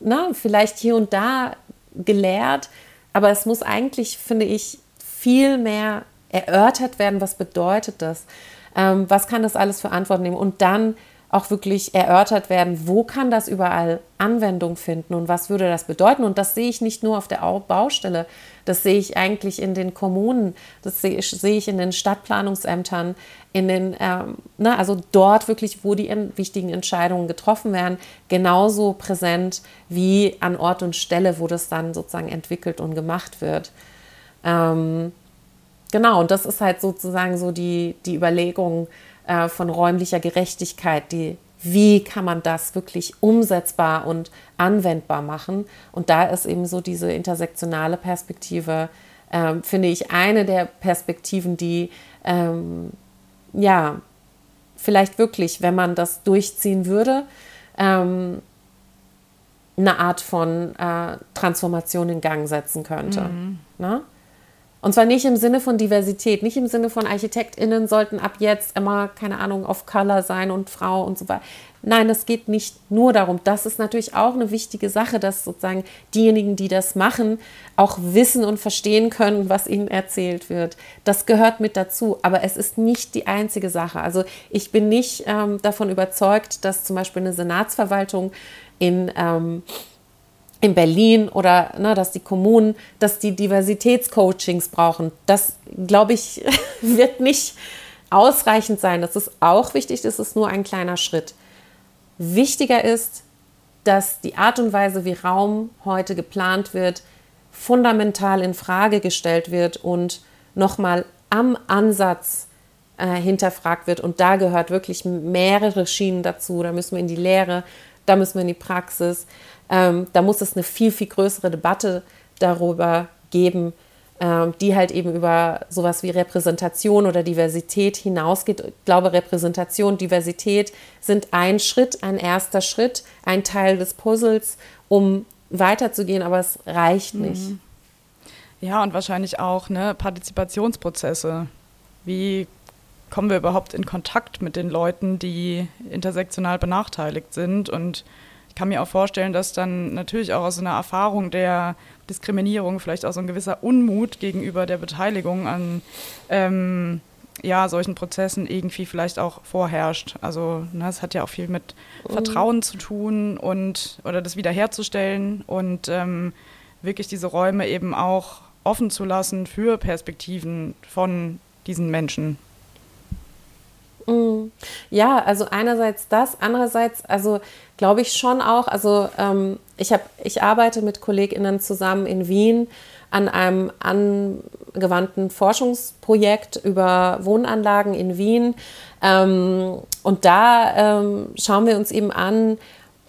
na, ne, vielleicht hier und da gelehrt, aber es muss eigentlich, finde ich, viel mehr erörtert werden, was bedeutet das? Ähm, was kann das alles für Antworten nehmen? Und dann auch wirklich erörtert werden, wo kann das überall Anwendung finden und was würde das bedeuten. Und das sehe ich nicht nur auf der Baustelle, das sehe ich eigentlich in den Kommunen, das sehe ich, in den Stadtplanungsämtern, in den, ähm, ne, also dort wirklich, wo die wichtigen Entscheidungen getroffen werden, genauso präsent wie an Ort und Stelle, wo das dann sozusagen entwickelt und gemacht wird. Ähm, genau, und das ist halt sozusagen so die, die Überlegung, äh, von räumlicher Gerechtigkeit, die wie kann man das wirklich umsetzbar und anwendbar machen. Und da ist eben so diese intersektionale Perspektive, äh, finde ich, eine der Perspektiven, die ähm, ja vielleicht wirklich, wenn man das durchziehen würde, ähm, eine Art von äh, Transformation in Gang setzen könnte. Mhm. Ne? Und zwar nicht im Sinne von Diversität, nicht im Sinne von ArchitektInnen sollten ab jetzt immer, keine Ahnung, of Color sein und Frau und so weiter. Nein, es geht nicht nur darum. Das ist natürlich auch eine wichtige Sache, dass sozusagen diejenigen, die das machen, auch wissen und verstehen können, was ihnen erzählt wird. Das gehört mit dazu, aber es ist nicht die einzige Sache. Also ich bin nicht ähm, davon überzeugt, dass zum Beispiel eine Senatsverwaltung in ähm, in Berlin oder ne, dass die Kommunen, dass die Diversitätscoachings brauchen. Das, glaube ich, wird nicht ausreichend sein. Das ist auch wichtig, das ist nur ein kleiner Schritt. Wichtiger ist, dass die Art und Weise, wie Raum heute geplant wird, fundamental in Frage gestellt wird und nochmal am Ansatz äh, hinterfragt wird. Und da gehört wirklich mehrere Schienen dazu. Da müssen wir in die Lehre, da müssen wir in die Praxis. Ähm, da muss es eine viel, viel größere Debatte darüber geben, ähm, die halt eben über sowas wie Repräsentation oder Diversität hinausgeht. Ich glaube, Repräsentation, Diversität sind ein Schritt, ein erster Schritt, ein Teil des Puzzles, um weiterzugehen, aber es reicht mhm. nicht. Ja, und wahrscheinlich auch ne, Partizipationsprozesse. Wie kommen wir überhaupt in Kontakt mit den Leuten, die intersektional benachteiligt sind und ich kann mir auch vorstellen, dass dann natürlich auch aus einer Erfahrung der Diskriminierung vielleicht auch so ein gewisser Unmut gegenüber der Beteiligung an ähm, ja, solchen Prozessen irgendwie vielleicht auch vorherrscht. Also ne, es hat ja auch viel mit mhm. Vertrauen zu tun und oder das wiederherzustellen und ähm, wirklich diese Räume eben auch offen zu lassen für Perspektiven von diesen Menschen. Mm. Ja, also einerseits das, andererseits, also glaube ich schon auch, also ähm, ich, hab, ich arbeite mit KollegInnen zusammen in Wien an einem angewandten Forschungsprojekt über Wohnanlagen in Wien. Ähm, und da ähm, schauen wir uns eben an,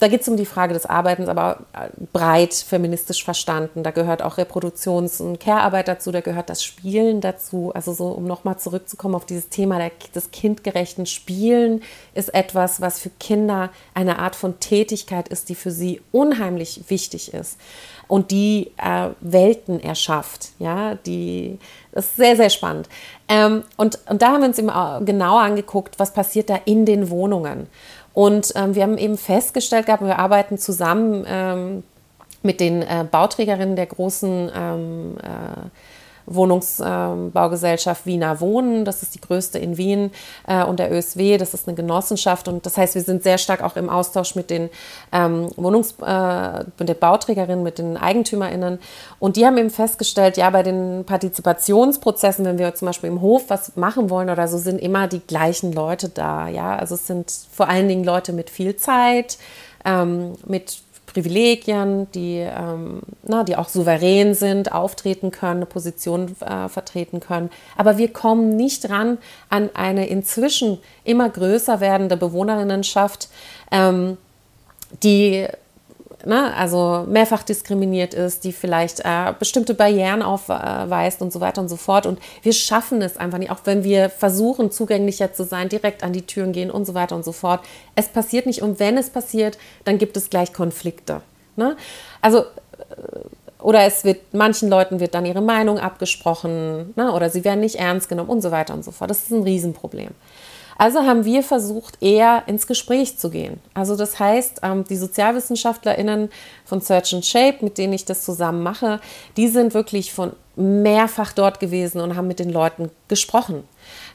da geht es um die Frage des Arbeitens, aber äh, breit feministisch verstanden. Da gehört auch Reproduktions- und Care-Arbeit dazu, da gehört das Spielen dazu. Also so, um nochmal zurückzukommen auf dieses Thema des kindgerechten Spielen, ist etwas, was für Kinder eine Art von Tätigkeit ist, die für sie unheimlich wichtig ist und die äh, Welten erschafft. Ja, die, das ist sehr, sehr spannend. Ähm, und, und da haben wir uns eben genauer angeguckt, was passiert da in den Wohnungen. Und ähm, wir haben eben festgestellt gehabt, wir arbeiten zusammen ähm, mit den äh, Bauträgerinnen der großen ähm, äh, Wohnungsbaugesellschaft Wiener Wohnen, das ist die größte in Wien, äh, und der ÖSW, das ist eine Genossenschaft. Und das heißt, wir sind sehr stark auch im Austausch mit den ähm, Wohnungs-, äh, mit den Bauträgerinnen, mit den EigentümerInnen. Und die haben eben festgestellt, ja, bei den Partizipationsprozessen, wenn wir zum Beispiel im Hof was machen wollen oder so, sind immer die gleichen Leute da. Ja, also es sind vor allen Dingen Leute mit viel Zeit, ähm, mit Privilegien, die, ähm, na, die auch souverän sind, auftreten können, eine Position äh, vertreten können. Aber wir kommen nicht ran an eine inzwischen immer größer werdende Bewohnerinnenschaft, ähm, die ne, also mehrfach diskriminiert ist, die vielleicht äh, bestimmte Barrieren aufweist und so weiter und so fort. Und wir schaffen es einfach nicht, auch wenn wir versuchen, zugänglicher zu sein, direkt an die Türen gehen und so weiter und so fort. Es passiert nicht und wenn es passiert, dann gibt es gleich Konflikte. Ne? Also äh, oder es wird, manchen Leuten wird dann ihre Meinung abgesprochen ne? oder sie werden nicht ernst genommen und so weiter und so fort. Das ist ein Riesenproblem. Also haben wir versucht, eher ins Gespräch zu gehen. Also das heißt, ähm, die SozialwissenschaftlerInnen von Search and Shape, mit denen ich das zusammen mache, die sind wirklich von mehrfach dort gewesen und haben mit den Leuten gesprochen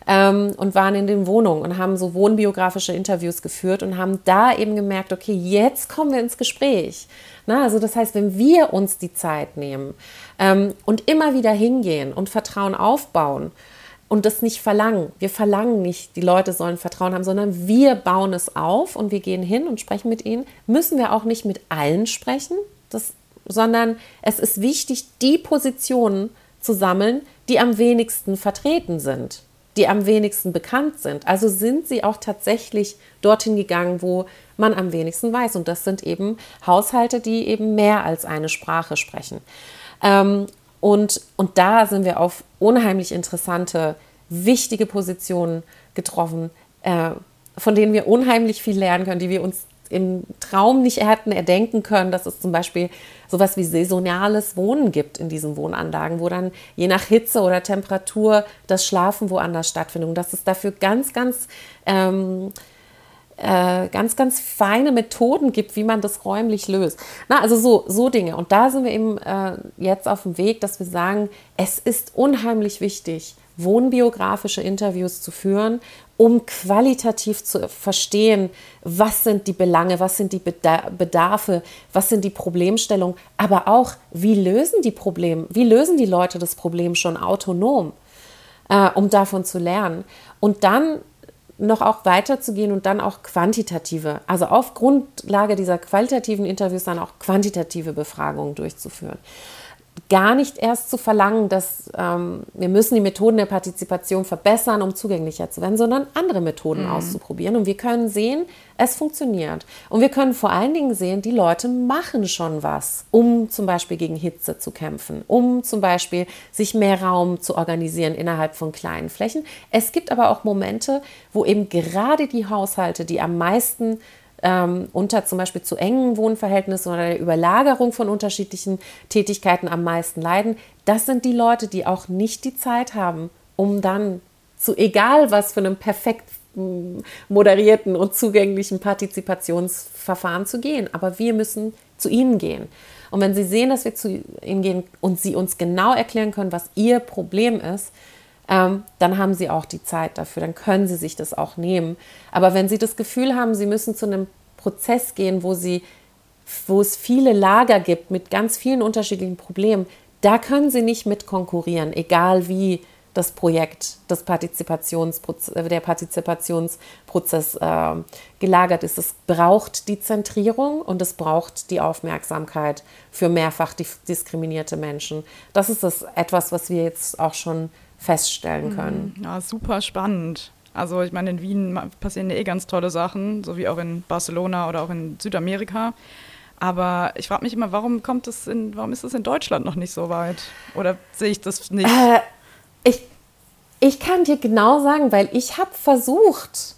ähm, und waren in den Wohnungen und haben so wohnbiografische Interviews geführt und haben da eben gemerkt, okay, jetzt kommen wir ins Gespräch. Na, also das heißt, wenn wir uns die Zeit nehmen ähm, und immer wieder hingehen und Vertrauen aufbauen, und das nicht verlangen. Wir verlangen nicht, die Leute sollen Vertrauen haben, sondern wir bauen es auf und wir gehen hin und sprechen mit ihnen. Müssen wir auch nicht mit allen sprechen, das, sondern es ist wichtig, die Positionen zu sammeln, die am wenigsten vertreten sind, die am wenigsten bekannt sind. Also sind sie auch tatsächlich dorthin gegangen, wo man am wenigsten weiß. Und das sind eben Haushalte, die eben mehr als eine Sprache sprechen. Ähm, und, und da sind wir auf unheimlich interessante, wichtige Positionen getroffen, äh, von denen wir unheimlich viel lernen können, die wir uns im Traum nicht hätten erdenken können, dass es zum Beispiel sowas wie saisonales Wohnen gibt in diesen Wohnanlagen, wo dann je nach Hitze oder Temperatur das Schlafen woanders stattfindet. Und dass es dafür ganz, ganz ähm, äh, ganz, ganz feine Methoden gibt, wie man das räumlich löst. Na, also so, so Dinge. Und da sind wir eben äh, jetzt auf dem Weg, dass wir sagen, es ist unheimlich wichtig, wohnbiografische Interviews zu führen, um qualitativ zu verstehen, was sind die Belange, was sind die Bedarfe, was sind die Problemstellungen, aber auch, wie lösen die Probleme, wie lösen die Leute das Problem schon autonom, äh, um davon zu lernen. Und dann noch auch weiterzugehen und dann auch quantitative, also auf Grundlage dieser qualitativen Interviews dann auch quantitative Befragungen durchzuführen gar nicht erst zu verlangen, dass ähm, wir müssen die Methoden der Partizipation verbessern, um zugänglicher zu werden, sondern andere Methoden mhm. auszuprobieren. Und wir können sehen, es funktioniert. Und wir können vor allen Dingen sehen, die Leute machen schon was, um zum Beispiel gegen Hitze zu kämpfen, um zum Beispiel sich mehr Raum zu organisieren innerhalb von kleinen Flächen. Es gibt aber auch Momente, wo eben gerade die Haushalte, die am meisten ähm, unter zum Beispiel zu engen Wohnverhältnissen oder der Überlagerung von unterschiedlichen Tätigkeiten am meisten leiden, das sind die Leute, die auch nicht die Zeit haben, um dann zu egal was für einem perfekt mm, moderierten und zugänglichen Partizipationsverfahren zu gehen. Aber wir müssen zu ihnen gehen. Und wenn sie sehen, dass wir zu ihnen gehen und sie uns genau erklären können, was ihr Problem ist, ähm, dann haben sie auch die Zeit dafür, dann können sie sich das auch nehmen. Aber wenn sie das Gefühl haben, sie müssen zu einem Prozess gehen, wo sie wo es viele Lager gibt mit ganz vielen unterschiedlichen Problemen, da können sie nicht mit konkurrieren, egal wie das Projekt, das Partizipationsprozess, äh, der Partizipationsprozess äh, gelagert ist. Es braucht die Zentrierung und es braucht die Aufmerksamkeit für mehrfach diskriminierte Menschen. Das ist das etwas, was wir jetzt auch schon feststellen können. Mhm. Ja, super spannend. Also ich meine, in Wien passieren eh ganz tolle Sachen, so wie auch in Barcelona oder auch in Südamerika. Aber ich frage mich immer, warum kommt es in, warum ist es in Deutschland noch nicht so weit? Oder sehe ich das nicht? Äh, ich, ich kann dir genau sagen, weil ich habe versucht,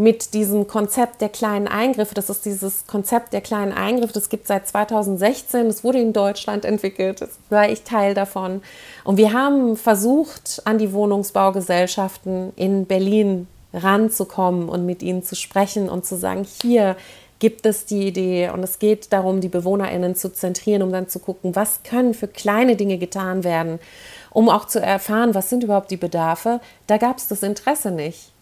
mit diesem Konzept der kleinen Eingriffe. Das ist dieses Konzept der kleinen Eingriffe, das gibt es seit 2016, das wurde in Deutschland entwickelt, das war ich Teil davon. Und wir haben versucht, an die Wohnungsbaugesellschaften in Berlin ranzukommen und mit ihnen zu sprechen und zu sagen, hier gibt es die Idee und es geht darum, die BewohnerInnen zu zentrieren, um dann zu gucken, was können für kleine Dinge getan werden, um auch zu erfahren, was sind überhaupt die Bedarfe, da gab es das Interesse nicht.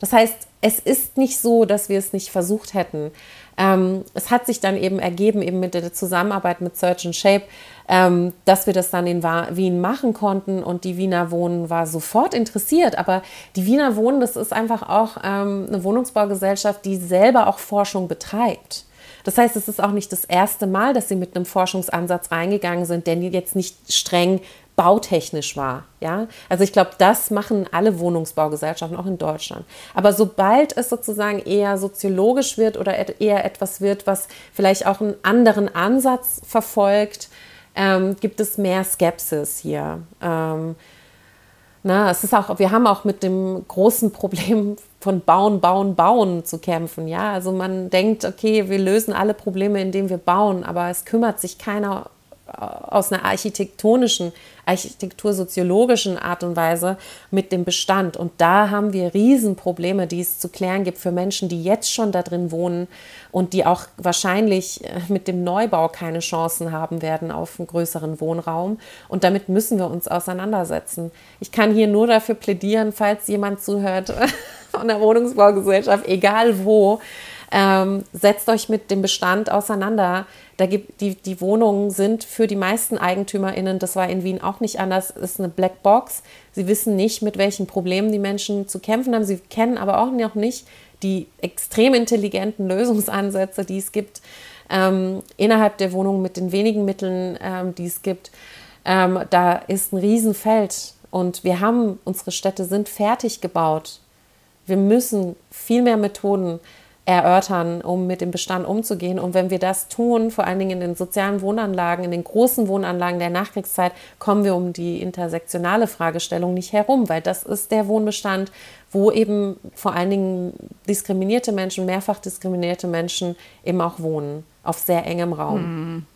Das heißt, es ist nicht so, dass wir es nicht versucht hätten. Ähm, es hat sich dann eben ergeben, eben mit der Zusammenarbeit mit Search and Shape, ähm, dass wir das dann in Wien machen konnten und die Wiener Wohnen war sofort interessiert. Aber die Wiener Wohnen, das ist einfach auch ähm, eine Wohnungsbaugesellschaft, die selber auch Forschung betreibt. Das heißt, es ist auch nicht das erste Mal, dass sie mit einem Forschungsansatz reingegangen sind, der jetzt nicht streng bautechnisch war. Ja? Also ich glaube, das machen alle Wohnungsbaugesellschaften, auch in Deutschland. Aber sobald es sozusagen eher soziologisch wird oder eher etwas wird, was vielleicht auch einen anderen Ansatz verfolgt, ähm, gibt es mehr Skepsis hier. Ähm, na, es ist auch, wir haben auch mit dem großen Problem von Bauen, Bauen, Bauen zu kämpfen. Ja, also man denkt, okay, wir lösen alle Probleme, indem wir bauen, aber es kümmert sich keiner aus einer architektonischen, architektursoziologischen Art und Weise mit dem Bestand. Und da haben wir Riesenprobleme, die es zu klären gibt für Menschen, die jetzt schon da drin wohnen und die auch wahrscheinlich äh, mit dem Neubau keine Chancen haben werden auf einen größeren Wohnraum. Und damit müssen wir uns auseinandersetzen. Ich kann hier nur dafür plädieren, falls jemand zuhört von der Wohnungsbaugesellschaft, egal wo, ähm, setzt euch mit dem Bestand auseinander. Da gibt, die, die Wohnungen sind für die meisten EigentümerInnen, das war in Wien auch nicht anders, ist eine Blackbox. Sie wissen nicht, mit welchen Problemen die Menschen zu kämpfen haben. Sie kennen aber auch noch nicht die extrem intelligenten Lösungsansätze, die es gibt ähm, innerhalb der Wohnung mit den wenigen Mitteln, ähm, die es gibt. Ähm, da ist ein Riesenfeld und wir haben, unsere Städte sind fertig gebaut. Wir müssen viel mehr Methoden erörtern, um mit dem Bestand umzugehen. Und wenn wir das tun, vor allen Dingen in den sozialen Wohnanlagen, in den großen Wohnanlagen der Nachkriegszeit, kommen wir um die intersektionale Fragestellung nicht herum, weil das ist der Wohnbestand, wo eben vor allen Dingen diskriminierte Menschen, mehrfach diskriminierte Menschen eben auch wohnen, auf sehr engem Raum. Hm.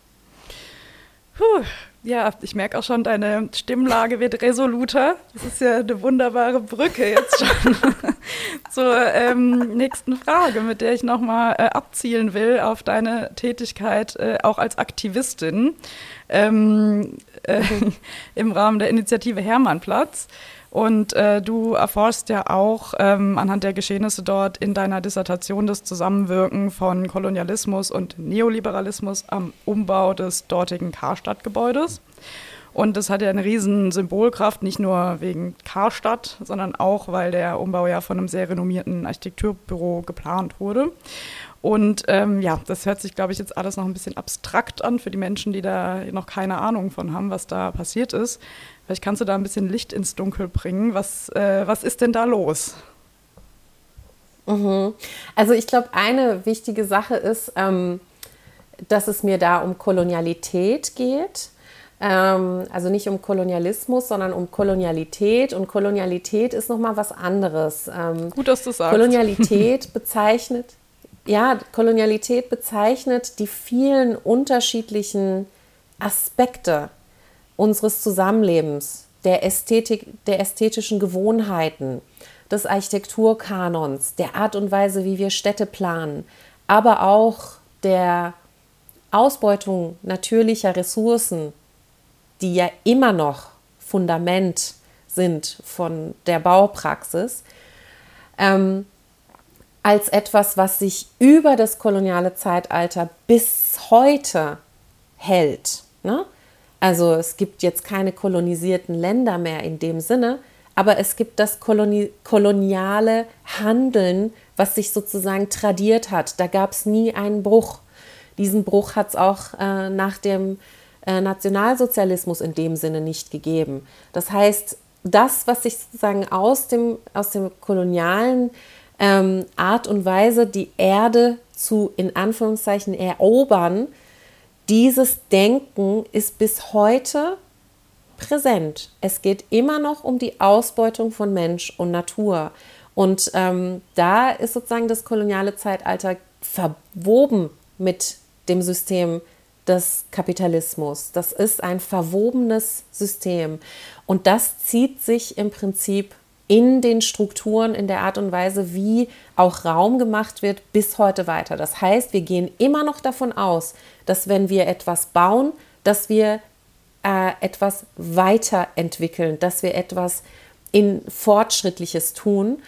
Puh, ja, ich merke auch schon, deine Stimmlage wird resoluter. Das ist ja eine wunderbare Brücke jetzt schon zur ähm, nächsten Frage, mit der ich nochmal äh, abzielen will auf deine Tätigkeit äh, auch als Aktivistin ähm, äh, im Rahmen der Initiative Hermannplatz. Und äh, du erforschst ja auch ähm, anhand der Geschehnisse dort in deiner Dissertation das Zusammenwirken von Kolonialismus und Neoliberalismus am Umbau des dortigen Karstadtgebäudes. Und das hat ja eine riesen Symbolkraft, nicht nur wegen Karstadt, sondern auch, weil der Umbau ja von einem sehr renommierten Architekturbüro geplant wurde. Und ähm, ja, das hört sich, glaube ich, jetzt alles noch ein bisschen abstrakt an für die Menschen, die da noch keine Ahnung von haben, was da passiert ist. Vielleicht kannst du da ein bisschen Licht ins Dunkel bringen. Was, äh, was ist denn da los? Mhm. Also ich glaube, eine wichtige Sache ist, ähm, dass es mir da um Kolonialität geht. Ähm, also nicht um Kolonialismus, sondern um Kolonialität. Und Kolonialität ist nochmal was anderes. Ähm, Gut, dass du sagst. Kolonialität bezeichnet, ja, Kolonialität bezeichnet die vielen unterschiedlichen Aspekte unseres Zusammenlebens, der Ästhetik, der ästhetischen Gewohnheiten, des Architekturkanons, der Art und Weise, wie wir Städte planen, aber auch der Ausbeutung natürlicher Ressourcen, die ja immer noch Fundament sind von der Baupraxis, ähm, als etwas, was sich über das koloniale Zeitalter bis heute hält. Ne? Also es gibt jetzt keine kolonisierten Länder mehr in dem Sinne, aber es gibt das Koloni koloniale Handeln, was sich sozusagen tradiert hat. Da gab es nie einen Bruch. Diesen Bruch hat es auch äh, nach dem äh, Nationalsozialismus in dem Sinne nicht gegeben. Das heißt, das, was sich sozusagen aus dem, aus dem kolonialen ähm, Art und Weise, die Erde zu in Anführungszeichen erobern, dieses Denken ist bis heute präsent. Es geht immer noch um die Ausbeutung von Mensch und Natur. Und ähm, da ist sozusagen das koloniale Zeitalter verwoben mit dem System des Kapitalismus. Das ist ein verwobenes System. Und das zieht sich im Prinzip in den Strukturen, in der Art und Weise, wie auch Raum gemacht wird, bis heute weiter. Das heißt, wir gehen immer noch davon aus, dass wenn wir etwas bauen, dass wir äh, etwas weiterentwickeln, dass wir etwas in Fortschrittliches tun,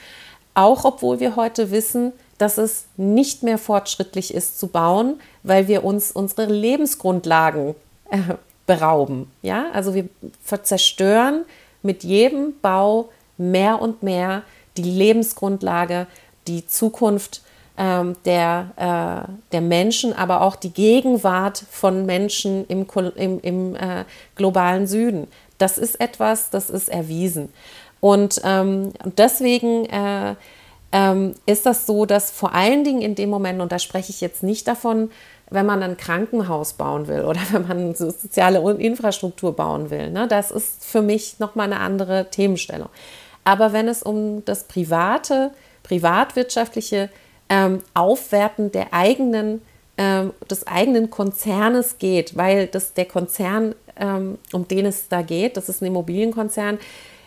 auch obwohl wir heute wissen, dass es nicht mehr fortschrittlich ist zu bauen, weil wir uns unsere Lebensgrundlagen äh, berauben. Ja, also wir zerstören mit jedem Bau mehr und mehr die Lebensgrundlage, die Zukunft ähm, der, äh, der Menschen, aber auch die Gegenwart von Menschen im, im, im äh, globalen Süden. Das ist etwas, das ist erwiesen. Und, ähm, deswegen äh, ähm, ist das so, dass vor allen Dingen in dem Moment, und da spreche ich jetzt nicht davon, wenn man ein Krankenhaus bauen will oder wenn man so soziale Infrastruktur bauen will. Ne? Das ist für mich nochmal eine andere Themenstellung. Aber wenn es um das private, privatwirtschaftliche ähm, Aufwerten der eigenen, ähm, des eigenen Konzernes geht, weil das der Konzern, ähm, um den es da geht, das ist ein Immobilienkonzern,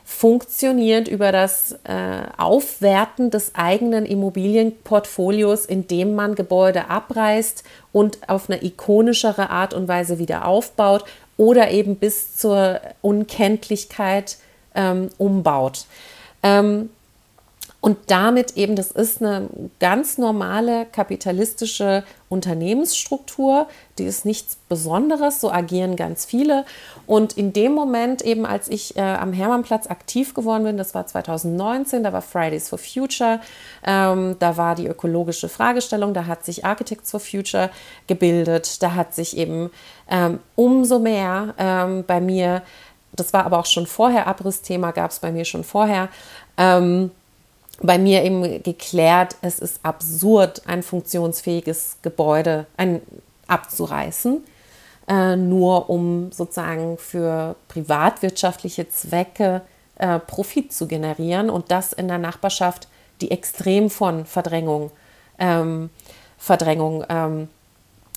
funktioniert über das äh, Aufwerten des eigenen Immobilienportfolios, indem man Gebäude abreißt und auf eine ikonischere Art und Weise wieder aufbaut oder eben bis zur Unkenntlichkeit ähm, umbaut. Ähm, und damit eben, das ist eine ganz normale kapitalistische Unternehmensstruktur, die ist nichts Besonderes, so agieren ganz viele. Und in dem Moment eben, als ich äh, am Hermannplatz aktiv geworden bin, das war 2019, da war Fridays for Future, ähm, da war die ökologische Fragestellung, da hat sich Architects for Future gebildet, da hat sich eben ähm, umso mehr ähm, bei mir, das war aber auch schon vorher, Abrissthema gab es bei mir schon vorher, ähm, bei mir eben geklärt, es ist absurd, ein funktionsfähiges Gebäude ein, abzureißen, äh, nur um sozusagen für privatwirtschaftliche Zwecke äh, Profit zu generieren und das in der Nachbarschaft, die extrem von Verdrängung, ähm, Verdrängung ähm,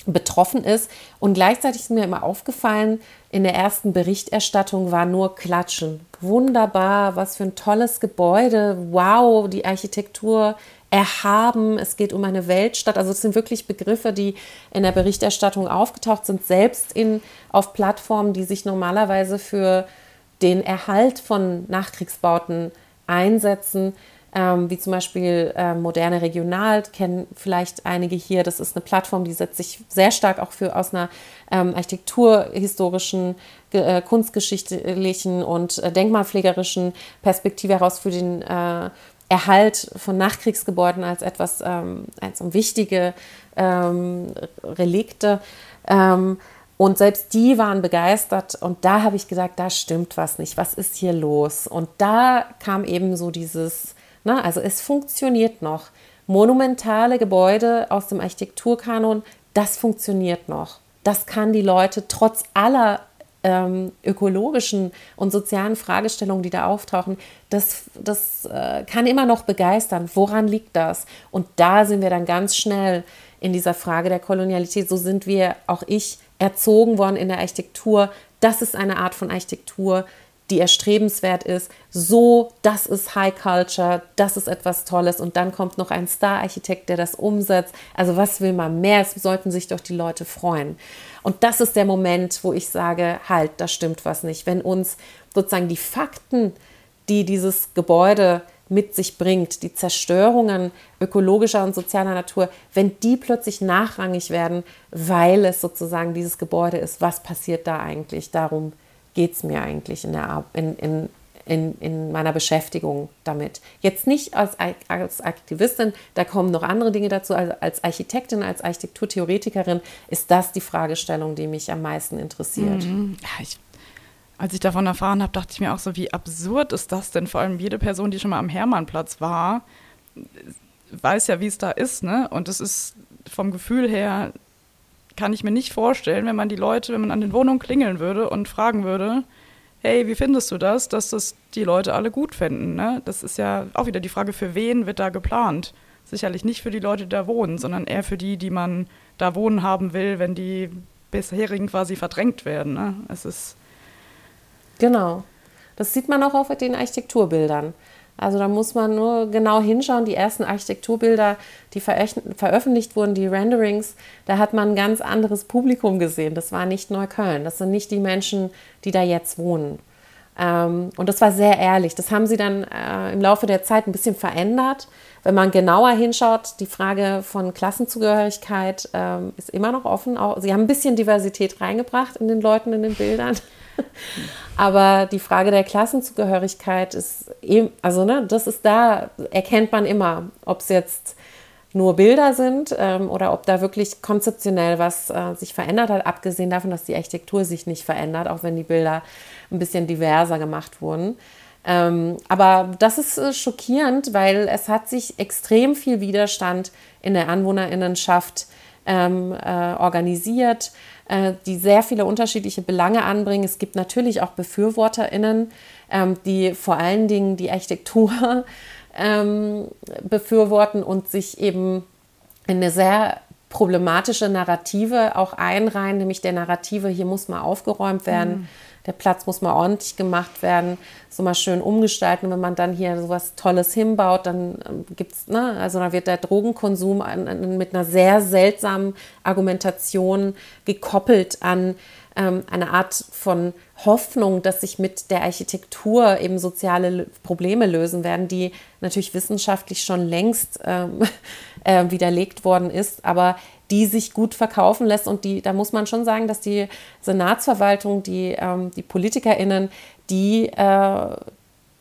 betroffen ist. Und gleichzeitig ist mir immer aufgefallen, in der ersten Berichterstattung war nur Klatschen. Wunderbar, was für ein tolles Gebäude. Wow, die Architektur erhaben. Es geht um eine Weltstadt. Also es sind wirklich Begriffe, die in der Berichterstattung aufgetaucht sind, selbst in, auf Plattformen, die sich normalerweise für den Erhalt von Nachkriegsbauten einsetzen ähm, wie zum Beispiel äh, Moderne Regional, kennen vielleicht einige hier. Das ist eine Plattform, die setzt sich sehr stark auch für aus einer ähm, architekturhistorischen, äh, kunstgeschichtlichen und äh, denkmalpflegerischen Perspektive heraus für den äh, Erhalt von Nachkriegsgebäuden als etwas, ähm, als um wichtige ähm, Relikte. Ähm, und selbst die waren begeistert und da habe ich gesagt, da stimmt was nicht, was ist hier los? Und da kam eben so dieses, na, also es funktioniert noch. Monumentale Gebäude aus dem Architekturkanon, das funktioniert noch. Das kann die Leute trotz aller ähm, ökologischen und sozialen Fragestellungen, die da auftauchen, das, das äh, kann immer noch begeistern. Woran liegt das? Und da sind wir dann ganz schnell in dieser Frage der Kolonialität. So sind wir, auch ich, erzogen worden in der Architektur. Das ist eine Art von Architektur, die erstrebenswert ist. So, das ist High Culture, das ist etwas Tolles. Und dann kommt noch ein Star-Architekt, der das umsetzt. Also was will man mehr? Es sollten sich doch die Leute freuen. Und das ist der Moment, wo ich sage, halt, da stimmt was nicht. Wenn uns sozusagen die Fakten, die dieses Gebäude mit sich bringt, die Zerstörungen ökologischer und sozialer Natur, wenn die plötzlich nachrangig werden, weil es sozusagen dieses Gebäude ist, was passiert da eigentlich? Darum geht es mir eigentlich in, der, in, in, in, in meiner Beschäftigung damit. Jetzt nicht als, als Aktivistin, da kommen noch andere Dinge dazu. Also als Architektin, als Architekturtheoretikerin ist das die Fragestellung, die mich am meisten interessiert. Mhm. Ja, ich, als ich davon erfahren habe, dachte ich mir auch so, wie absurd ist das denn? Vor allem jede Person, die schon mal am Hermannplatz war, weiß ja, wie es da ist. Ne? Und es ist vom Gefühl her kann ich mir nicht vorstellen, wenn man die Leute, wenn man an den Wohnungen klingeln würde und fragen würde, hey, wie findest du das, dass das die Leute alle gut finden? Ne? Das ist ja auch wieder die Frage, für wen wird da geplant? Sicherlich nicht für die Leute, die da wohnen, sondern eher für die, die man da wohnen haben will, wenn die bisherigen quasi verdrängt werden. Ne? Es ist genau. Das sieht man auch auf den Architekturbildern. Also da muss man nur genau hinschauen. Die ersten Architekturbilder, die veröffentlicht wurden, die Renderings, da hat man ein ganz anderes Publikum gesehen. Das war nicht Neukölln. Das sind nicht die Menschen, die da jetzt wohnen. Ähm, und das war sehr ehrlich. Das haben sie dann äh, im Laufe der Zeit ein bisschen verändert. Wenn man genauer hinschaut, die Frage von Klassenzugehörigkeit ähm, ist immer noch offen. Sie haben ein bisschen Diversität reingebracht in den Leuten, in den Bildern. Aber die Frage der Klassenzugehörigkeit ist eben, also ne, das ist da, erkennt man immer, ob es jetzt nur Bilder sind ähm, oder ob da wirklich konzeptionell was äh, sich verändert hat, abgesehen davon, dass die Architektur sich nicht verändert, auch wenn die Bilder ein bisschen diverser gemacht wurden. Ähm, aber das ist äh, schockierend, weil es hat sich extrem viel Widerstand in der Anwohnerinnenschaft ähm, äh, organisiert, äh, die sehr viele unterschiedliche Belange anbringen. Es gibt natürlich auch BefürworterInnen, ähm, die vor allen Dingen die Architektur ähm, befürworten und sich eben in eine sehr problematische Narrative auch einreihen, nämlich der Narrative, hier muss mal aufgeräumt werden. Mhm der Platz muss mal ordentlich gemacht werden, so mal schön umgestalten. wenn man dann hier so was Tolles hinbaut, dann ähm, gibt es, ne, also da wird der Drogenkonsum an, an, mit einer sehr seltsamen Argumentation gekoppelt an ähm, eine Art von Hoffnung, dass sich mit der Architektur eben soziale Probleme lösen werden, die natürlich wissenschaftlich schon längst ähm, äh, widerlegt worden ist, aber die sich gut verkaufen lässt. Und die, da muss man schon sagen, dass die Senatsverwaltung, die, ähm, die PolitikerInnen, die, äh,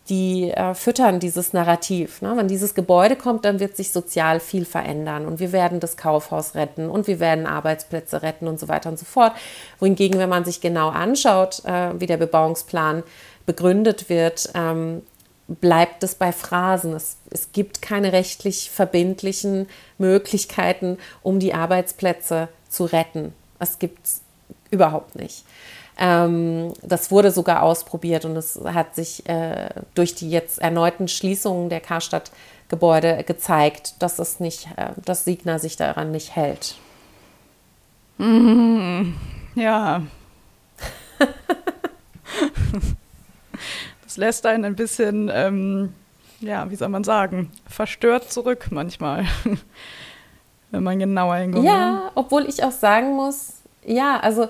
die äh, füttern dieses Narrativ. Ne? Wenn dieses Gebäude kommt, dann wird sich sozial viel verändern und wir werden das Kaufhaus retten und wir werden Arbeitsplätze retten und so weiter und so fort. Wohingegen, wenn man sich genau anschaut, äh, wie der Bebauungsplan begründet wird, ähm, bleibt es bei Phrasen. Es, es gibt keine rechtlich verbindlichen Möglichkeiten, um die Arbeitsplätze zu retten. Es gibt es überhaupt nicht. Ähm, das wurde sogar ausprobiert und es hat sich äh, durch die jetzt erneuten Schließungen der Karstadt-Gebäude gezeigt, dass es nicht, äh, dass Signa sich daran nicht hält. Ja. Es lässt einen ein bisschen, ähm, ja, wie soll man sagen, verstört zurück manchmal, wenn man genauer hinguckt. Ja, ne? obwohl ich auch sagen muss, ja, also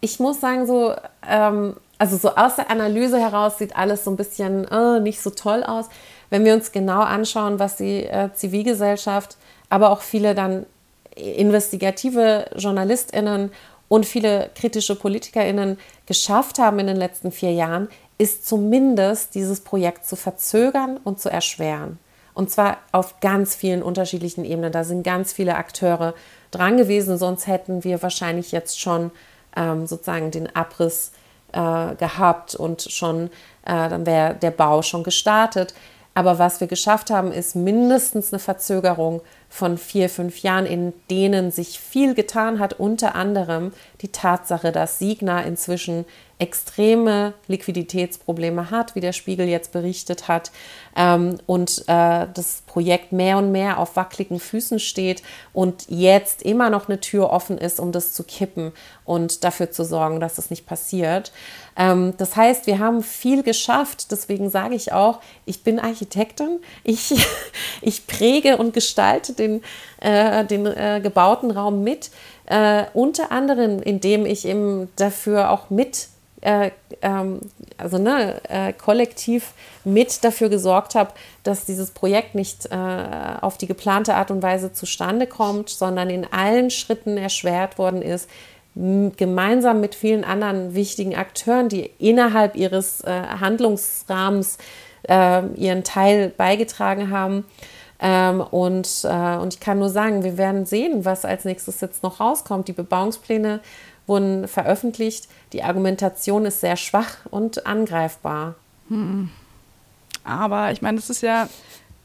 ich muss sagen, so, ähm, also so aus der Analyse heraus sieht alles so ein bisschen äh, nicht so toll aus. Wenn wir uns genau anschauen, was die äh, Zivilgesellschaft, aber auch viele dann investigative JournalistInnen und viele kritische PolitikerInnen geschafft haben in den letzten vier Jahren, ist zumindest dieses Projekt zu verzögern und zu erschweren. Und zwar auf ganz vielen unterschiedlichen Ebenen. Da sind ganz viele Akteure dran gewesen, sonst hätten wir wahrscheinlich jetzt schon ähm, sozusagen den Abriss äh, gehabt und schon, äh, dann wäre der Bau schon gestartet. Aber was wir geschafft haben, ist mindestens eine Verzögerung von vier, fünf Jahren, in denen sich viel getan hat, unter anderem die Tatsache, dass Signa inzwischen extreme Liquiditätsprobleme hat, wie der Spiegel jetzt berichtet hat, ähm, und äh, das Projekt mehr und mehr auf wackeligen Füßen steht und jetzt immer noch eine Tür offen ist, um das zu kippen und dafür zu sorgen, dass das nicht passiert. Ähm, das heißt, wir haben viel geschafft. Deswegen sage ich auch, ich bin Architektin. Ich, ich präge und gestalte den, äh, den äh, gebauten Raum mit. Äh, unter anderem, indem ich eben dafür auch mit äh, ähm, also ne, äh, kollektiv mit dafür gesorgt habe, dass dieses Projekt nicht äh, auf die geplante Art und Weise zustande kommt, sondern in allen Schritten erschwert worden ist, gemeinsam mit vielen anderen wichtigen Akteuren, die innerhalb ihres äh, Handlungsrahmens äh, ihren Teil beigetragen haben. Ähm, und, äh, und ich kann nur sagen, wir werden sehen, was als nächstes jetzt noch rauskommt. Die Bebauungspläne wurden veröffentlicht. Die Argumentation ist sehr schwach und angreifbar. Hm. Aber ich meine, es ist ja